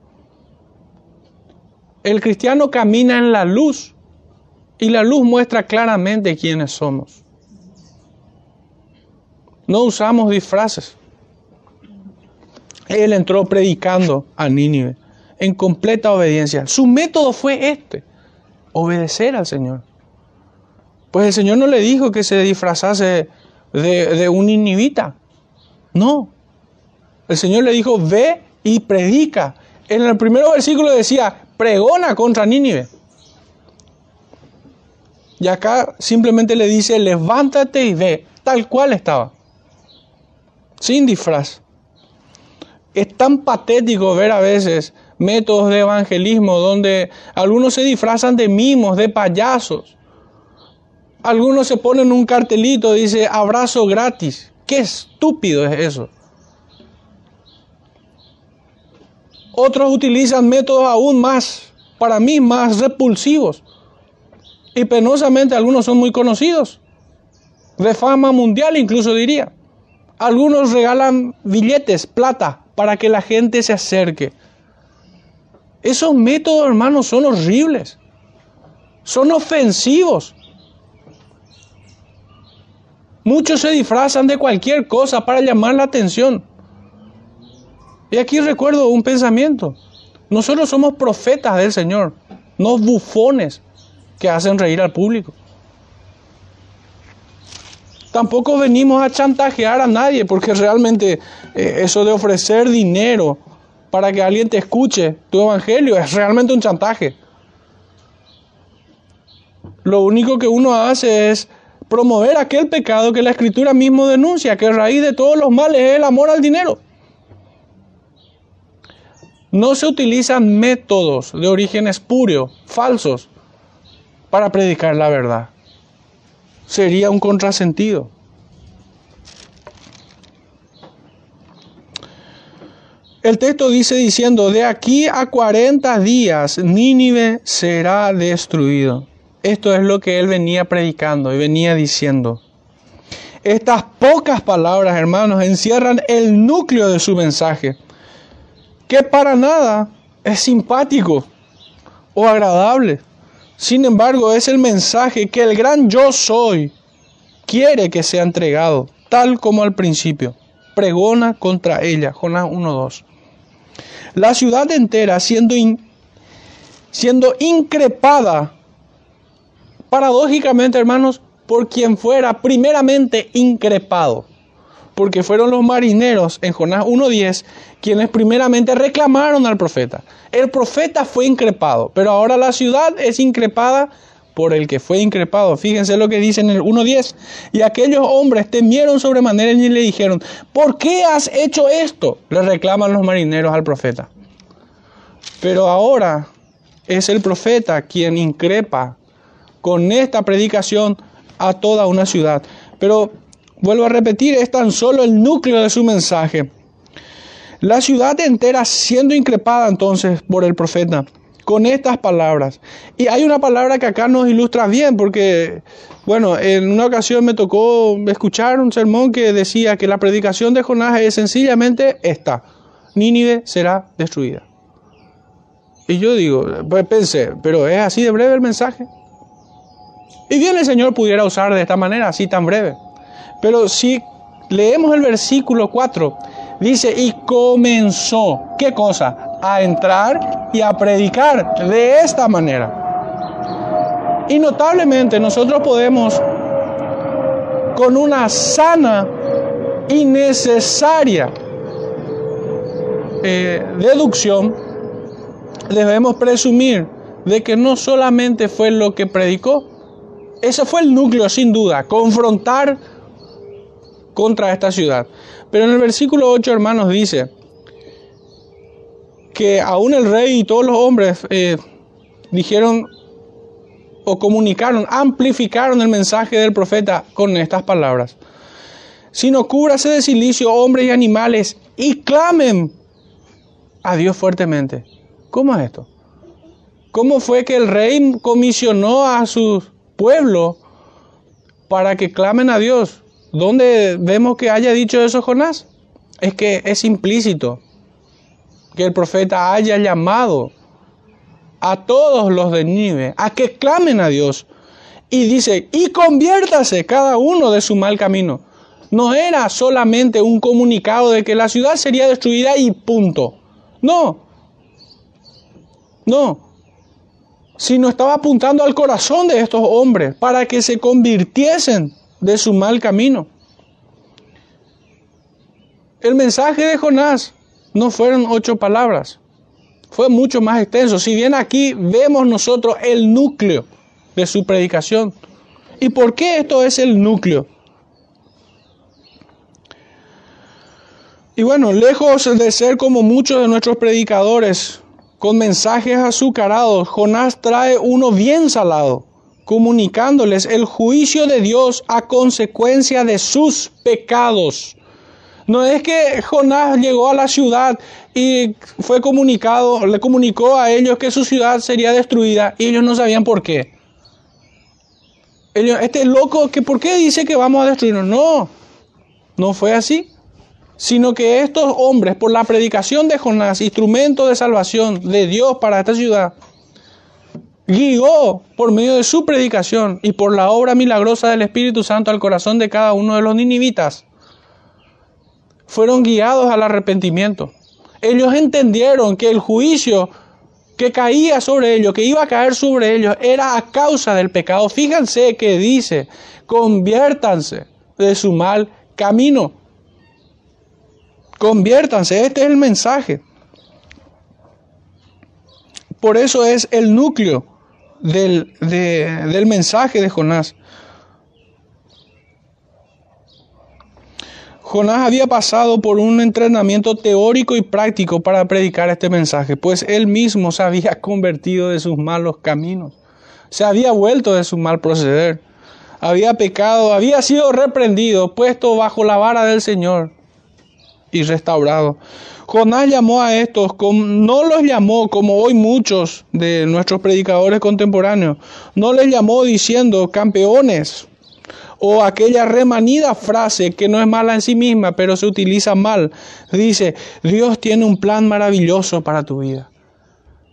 A: El cristiano camina en la luz y la luz muestra claramente quiénes somos. No usamos disfraces. Él entró predicando a Nínive en completa obediencia. Su método fue este, obedecer al Señor. Pues el Señor no le dijo que se disfrazase de, un ninivita. No. El Señor le dijo, ve y predica. En el primer versículo decía, pregona contra Nínive. Y acá simplemente le dice, levántate y ve, tal cual estaba. Sin disfraz. Es tan patético ver a veces métodos de evangelismo donde algunos se disfrazan de mimos, de payasos. Algunos se ponen un cartelito, dice abrazo gratis. Qué estúpido es eso. Otros utilizan métodos aún más, para mí, más repulsivos. Y penosamente algunos son muy conocidos. De fama mundial incluso diría. Algunos regalan billetes, plata, para que la gente se acerque. Esos métodos, hermanos, son horribles. Son ofensivos. Muchos se disfrazan de cualquier cosa para llamar la atención. Y aquí recuerdo un pensamiento. Nosotros somos profetas del Señor, no bufones que hacen reír al público. Tampoco venimos a chantajear a nadie, porque realmente eh, eso de ofrecer dinero para que alguien te escuche tu evangelio es realmente un chantaje. Lo único que uno hace es promover aquel pecado que la escritura mismo denuncia, que raíz de todos los males es el amor al dinero. No se utilizan métodos de origen espurio, falsos, para predicar la verdad sería un contrasentido. El texto dice diciendo, de aquí a 40 días Nínive será destruido. Esto es lo que él venía predicando y venía diciendo. Estas pocas palabras, hermanos, encierran el núcleo de su mensaje, que para nada es simpático o agradable. Sin embargo, es el mensaje que el gran yo soy quiere que sea entregado, tal como al principio. Pregona contra ella, Jonás 1.2. La ciudad entera siendo, siendo increpada, paradójicamente, hermanos, por quien fuera primeramente increpado porque fueron los marineros en Jonás 1.10 quienes primeramente reclamaron al profeta. El profeta fue increpado, pero ahora la ciudad es increpada por el que fue increpado. Fíjense lo que dice en el 1.10. Y aquellos hombres temieron sobremanera y le dijeron, ¿por qué has hecho esto? Le reclaman los marineros al profeta. Pero ahora es el profeta quien increpa con esta predicación a toda una ciudad. Pero vuelvo a repetir, es tan solo el núcleo de su mensaje. La ciudad entera siendo increpada entonces por el profeta con estas palabras. Y hay una palabra que acá nos ilustra bien, porque, bueno, en una ocasión me tocó escuchar un sermón que decía que la predicación de Jonás es sencillamente esta, Nínive será destruida. Y yo digo, pues pensé, pero es así de breve el mensaje. Y bien el Señor pudiera usar de esta manera, así tan breve. Pero si leemos el versículo 4, dice, y comenzó, ¿qué cosa? A entrar y a predicar de esta manera. Y notablemente nosotros podemos, con una sana y necesaria eh, deducción, debemos presumir de que no solamente fue lo que predicó, ese fue el núcleo sin duda, confrontar contra esta ciudad. Pero en el versículo 8, hermanos, dice que aún el rey y todos los hombres eh, dijeron o comunicaron, amplificaron el mensaje del profeta con estas palabras. Sino cúbrase de silicio hombres y animales y clamen a Dios fuertemente. ¿Cómo es esto? ¿Cómo fue que el rey comisionó a su pueblo para que clamen a Dios? ¿Dónde vemos que haya dicho eso Jonás? Es que es implícito que el profeta haya llamado a todos los de Nive a que clamen a Dios. Y dice, y conviértase cada uno de su mal camino. No era solamente un comunicado de que la ciudad sería destruida y punto. No, no, sino estaba apuntando al corazón de estos hombres para que se convirtiesen de su mal camino. El mensaje de Jonás no fueron ocho palabras, fue mucho más extenso. Si bien aquí vemos nosotros el núcleo de su predicación. ¿Y por qué esto es el núcleo? Y bueno, lejos de ser como muchos de nuestros predicadores, con mensajes azucarados, Jonás trae uno bien salado, comunicándoles el juicio de Dios a consecuencia de sus pecados. No es que Jonás llegó a la ciudad y fue comunicado, le comunicó a ellos que su ciudad sería destruida y ellos no sabían por qué. Ellos, este loco, que ¿por qué dice que vamos a destruirnos? No, no fue así sino que estos hombres, por la predicación de Jonás, instrumento de salvación de Dios para esta ciudad, guió por medio de su predicación y por la obra milagrosa del Espíritu Santo al corazón de cada uno de los ninivitas, fueron guiados al arrepentimiento. Ellos entendieron que el juicio que caía sobre ellos, que iba a caer sobre ellos, era a causa del pecado. Fíjense que dice, conviértanse de su mal camino. Conviértanse, este es el mensaje. Por eso es el núcleo del, del mensaje de Jonás. Jonás había pasado por un entrenamiento teórico y práctico para predicar este mensaje, pues él mismo se había convertido de sus malos caminos, se había vuelto de su mal proceder, había pecado, había sido reprendido, puesto bajo la vara del Señor y restaurado. Jonás llamó a estos, no los llamó como hoy muchos de nuestros predicadores contemporáneos, no les llamó diciendo campeones o aquella remanida frase que no es mala en sí misma, pero se utiliza mal. Dice, Dios tiene un plan maravilloso para tu vida.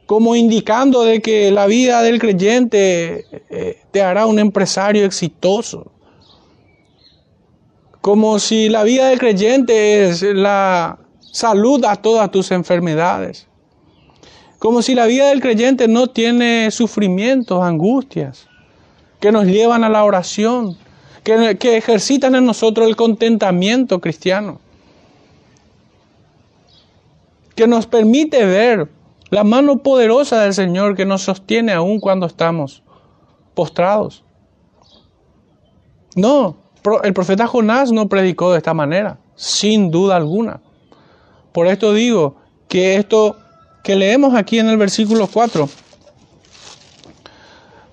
A: Como indicando de que la vida del creyente eh, te hará un empresario exitoso como si la vida del creyente es la salud a todas tus enfermedades. Como si la vida del creyente no tiene sufrimientos, angustias, que nos llevan a la oración, que, que ejercitan en nosotros el contentamiento cristiano, que nos permite ver la mano poderosa del Señor que nos sostiene aún cuando estamos postrados. No, el profeta Jonás no predicó de esta manera, sin duda alguna. Por esto digo que esto que leemos aquí en el versículo 4.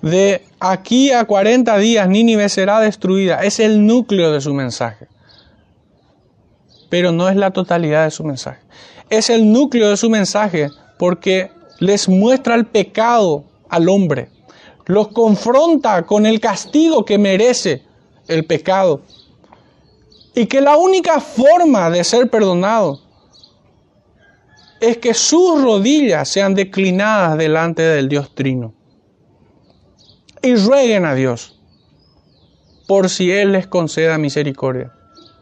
A: De aquí a 40 días Nínive será destruida. Es el núcleo de su mensaje. Pero no es la totalidad de su mensaje. Es el núcleo de su mensaje porque les muestra el pecado al hombre. Los confronta con el castigo que merece el pecado. Y que la única forma de ser perdonado es que sus rodillas sean declinadas delante del Dios Trino. Y rueguen a Dios por si Él les conceda misericordia.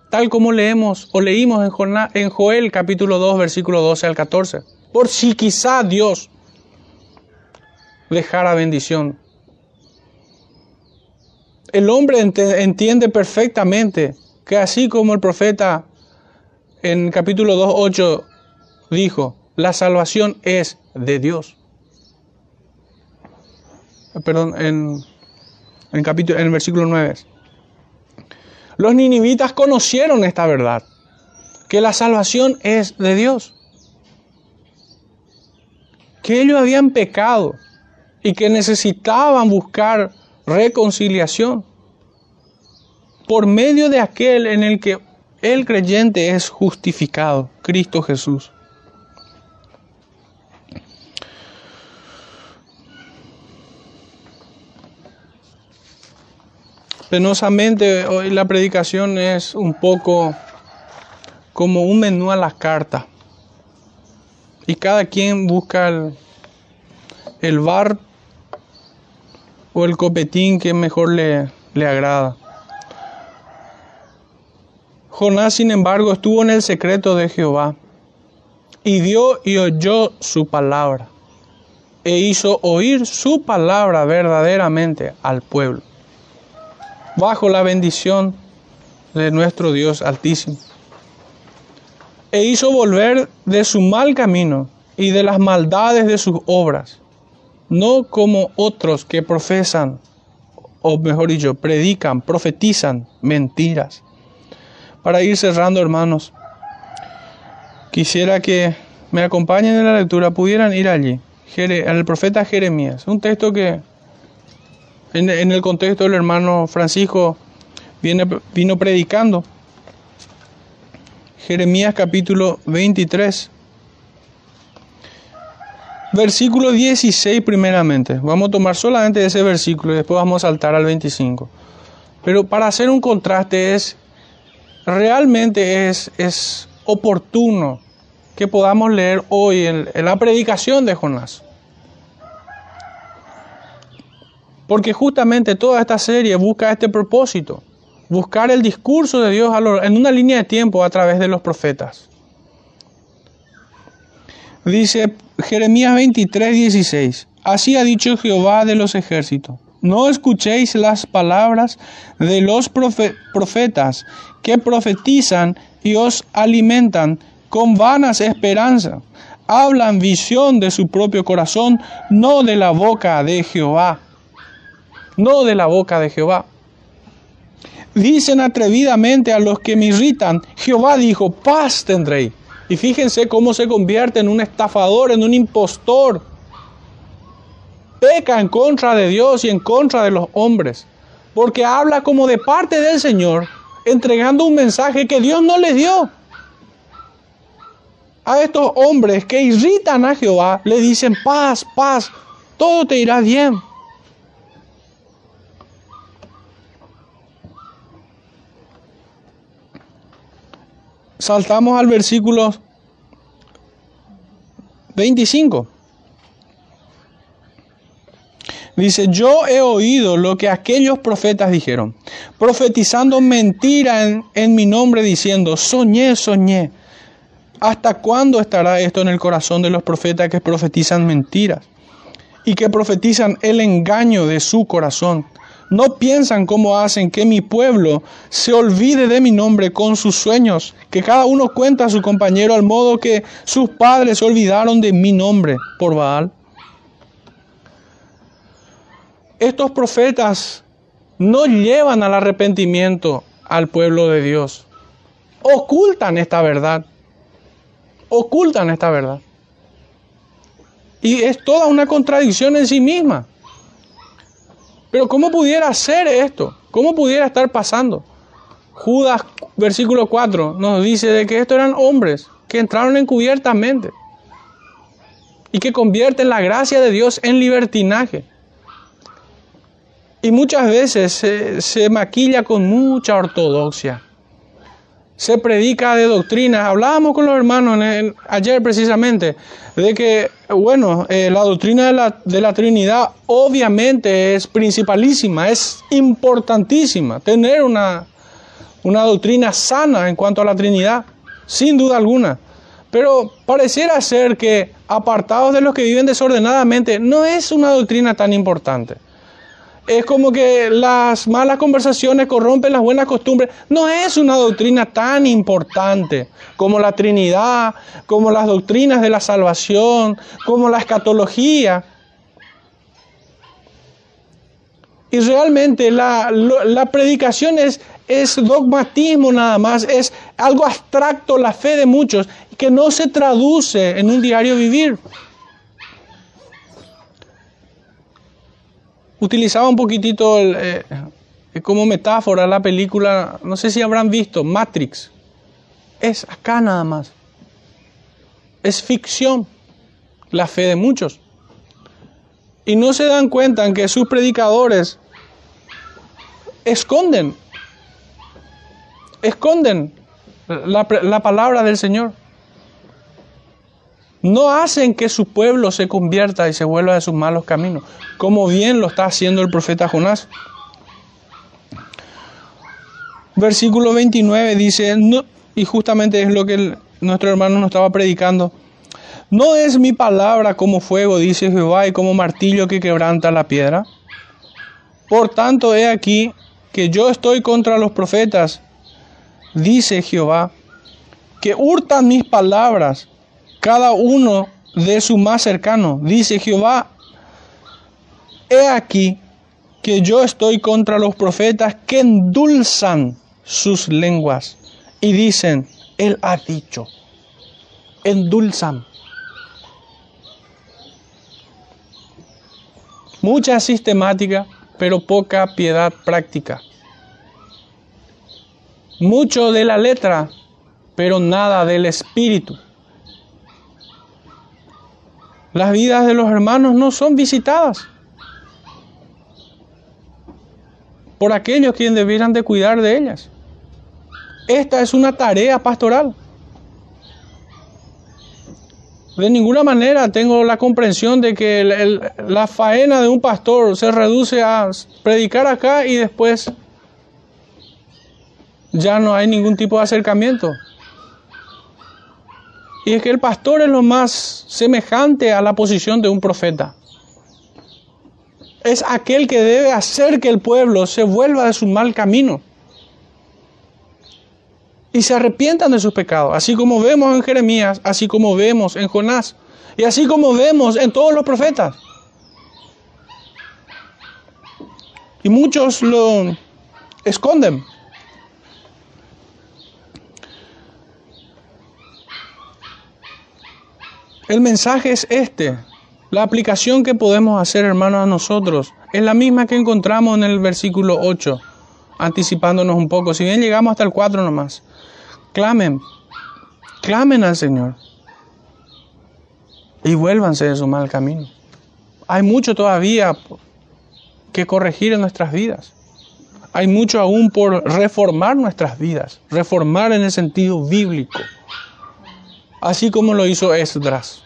A: Tal como leemos o leímos en, Joel capítulo 2 versículo 12 al 14. Por si quizá Dios dejara bendición. El hombre entiende perfectamente que así como el profeta en capítulo 2, 8 dijo, la salvación es de Dios. Perdón, en, en, capítulo, en el versículo 9. Los ninivitas conocieron esta verdad, que la salvación es de Dios. Que ellos habían pecado y que necesitaban buscar reconciliación por medio de aquel en el que el creyente es justificado, Cristo Jesús. Penosamente hoy la predicación es un poco como un menú a las cartas. Y cada quien busca el, el bar o el copetín que mejor le, le agrada. Jonás, sin embargo, estuvo en el secreto de Jehová y dio y oyó su palabra e hizo oír su palabra verdaderamente al pueblo bajo la bendición de nuestro Dios Altísimo. E hizo volver de su mal camino y de las maldades de sus obras, no como otros que profesan, o mejor dicho, predican, profetizan mentiras. Para ir cerrando, hermanos, quisiera que me acompañen en la lectura, pudieran ir allí, al profeta Jeremías, un texto que en, el contexto del hermano Francisco viene, vino predicando. Jeremías capítulo 23. Versículo 16 primeramente. Vamos a tomar solamente ese versículo y después vamos a saltar al 25. Pero para hacer un contraste es, realmente es, es oportuno que podamos leer hoy en la predicación de Jonás. Porque justamente toda esta serie busca este propósito, buscar el discurso de Dios en una línea de tiempo a través de los profetas. Dice Jeremías 23, 16, así ha dicho Jehová de los ejércitos, no escuchéis las palabras de los profetas que profetizan y os alimentan con vanas esperanzas. Hablan visión de su propio corazón, no de la boca de Jehová no de la boca de Jehová. Dicen atrevidamente a los que me irritan, Jehová dijo, paz tendréis. Y fíjense cómo se convierte en un estafador, en un impostor. Peca en contra de Dios y en contra de los hombres, porque habla como de parte del Señor, entregando un mensaje que Dios no les dio. A estos hombres que irritan a Jehová, le dicen paz, paz, todo te irá bien. Saltamos al versículo 25. Dice, yo he oído lo que aquellos profetas dijeron, profetizando mentira en, en, mi nombre, diciendo, soñé, soñé. ¿Hasta cuándo estará esto en el corazón de los profetas que profetizan mentiras y que profetizan el engaño de su corazón? No piensan cómo hacen que mi pueblo se olvide de mi nombre con sus sueños, que cada uno cuenta a su compañero al modo que sus padres olvidaron de mi nombre por Baal. Estos profetas no llevan al arrepentimiento al pueblo de Dios. Ocultan esta verdad. Ocultan esta verdad. Y es toda una contradicción en sí misma. Pero ¿cómo pudiera ser esto? ¿Cómo pudiera estar pasando? Judas, versículo 4, nos dice de que estos eran hombres que entraron encubiertamente y que convierten la gracia de Dios en libertinaje. Y muchas veces se, maquilla con mucha ortodoxia. Se predica de doctrinas. Hablábamos con los hermanos ayer precisamente de que, bueno, eh, la doctrina de la, de la Trinidad obviamente es principalísima, es importantísima. Tener una, una doctrina sana en cuanto a la Trinidad, sin duda alguna. Pero pareciera ser que apartados de los que viven desordenadamente no es una doctrina tan importante. Es como que las malas conversaciones corrompen las buenas costumbres. No es una doctrina tan importante como la Trinidad, como las doctrinas de la salvación, como la escatología. Y realmente la, la predicación es, es dogmatismo nada más, es algo abstracto la fe de muchos que no se traduce en un diario vivir. Utilizaba un poquitito eh, como metáfora la película, no sé si habrán visto, Matrix. Es acá nada más. Es ficción, la fe de muchos. Y no se dan cuenta en que sus predicadores esconden, esconden la, la palabra del Señor no hacen que su pueblo se convierta y se vuelva de sus malos caminos, como bien lo está haciendo el profeta Jonás. Versículo 29 dice, y justamente es lo que nuestro hermano nos estaba predicando, no es mi palabra como fuego, dice Jehová, y como martillo que quebranta la piedra. Por tanto, he aquí que yo estoy contra los profetas, dice Jehová, que hurtan mis palabras cada uno de su más cercano. Dice Jehová, he aquí que yo estoy contra los profetas que endulzan sus lenguas y dicen, Él ha dicho, endulzan. Mucha sistemática, pero poca piedad práctica. Mucho de la letra, pero nada del espíritu. Las vidas de los hermanos no son visitadas por aquellos quienes debieran de cuidar de ellas. Esta es una tarea pastoral. De ninguna manera tengo la comprensión de que la faena de un pastor se reduce a predicar acá y después ya no hay ningún tipo de acercamiento. Y es que el pastor es lo más semejante a la posición de un profeta. Es aquel que debe hacer que el pueblo se vuelva de su mal camino y se arrepientan de sus pecados, así como vemos en Jeremías, así como vemos en Jonás y así como vemos en todos los profetas. Y muchos lo esconden. El mensaje es este. La aplicación que podemos hacer, hermanos, a nosotros es la misma que encontramos en el versículo 8, anticipándonos un poco. Si bien llegamos hasta el 4 nomás. Clamen, clamen al Señor y vuélvanse de su mal camino. Hay mucho todavía que corregir en nuestras vidas. Hay mucho aún por reformar nuestras vidas, reformar en el sentido bíblico así como lo hizo Esdras.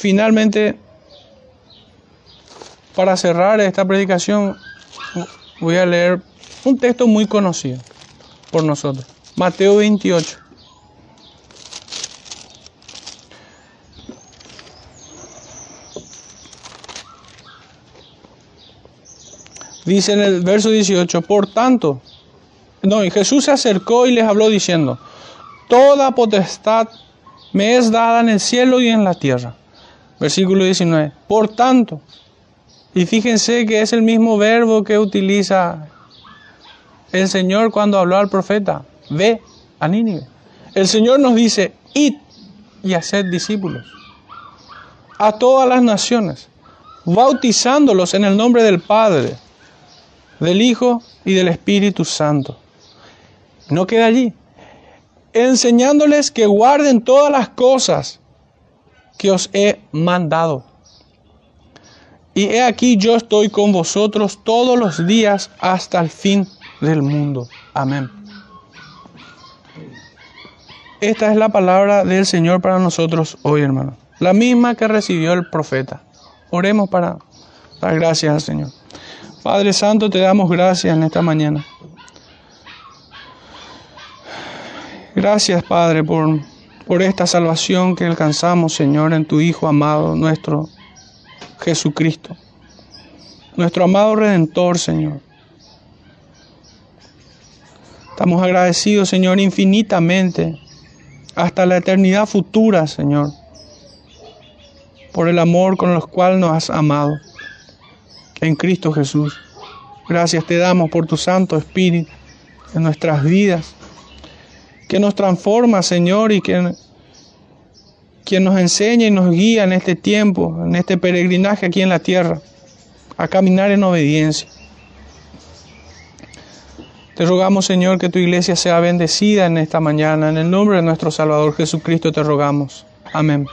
A: Finalmente, para cerrar esta predicación, voy a leer un texto muy conocido por nosotros, Mateo 28. Dice en el verso 18, por tanto, no, y Jesús se acercó y les habló diciendo, Toda potestad me es dada en el cielo y en la tierra. Versículo 19. Por tanto, y fíjense que es el mismo verbo que utiliza el Señor cuando habló al profeta. Ve a Nínive. El Señor nos dice, id y haced discípulos. a todas las naciones, bautizándolos en el nombre del Padre, del Hijo y del Espíritu Santo. No queda allí. Enseñándoles que guarden todas las cosas que os he mandado. Y he aquí yo estoy con vosotros todos los días hasta el fin del mundo. Amén. Esta es la palabra del Señor para nosotros hoy, hermano. La misma que recibió el profeta. Oremos para dar gracias al Señor. Padre Santo, te damos gracias en esta mañana. Gracias, Padre, por, por esta salvación que alcanzamos, Señor, en tu Hijo amado, nuestro Jesucristo. Nuestro amado Redentor, Señor. Estamos agradecidos, Señor, infinitamente, hasta la eternidad futura, Señor, por el amor con el cual nos has amado en Cristo Jesús. Gracias te damos por tu Santo Espíritu en nuestras vidas, que nos transforma, Señor, y que, quien nos enseña y nos guía en este tiempo, en este peregrinaje aquí en la tierra, a caminar en obediencia. Te rogamos, Señor, que tu iglesia sea bendecida en esta mañana. En el nombre de nuestro Salvador Jesucristo te rogamos. Amén.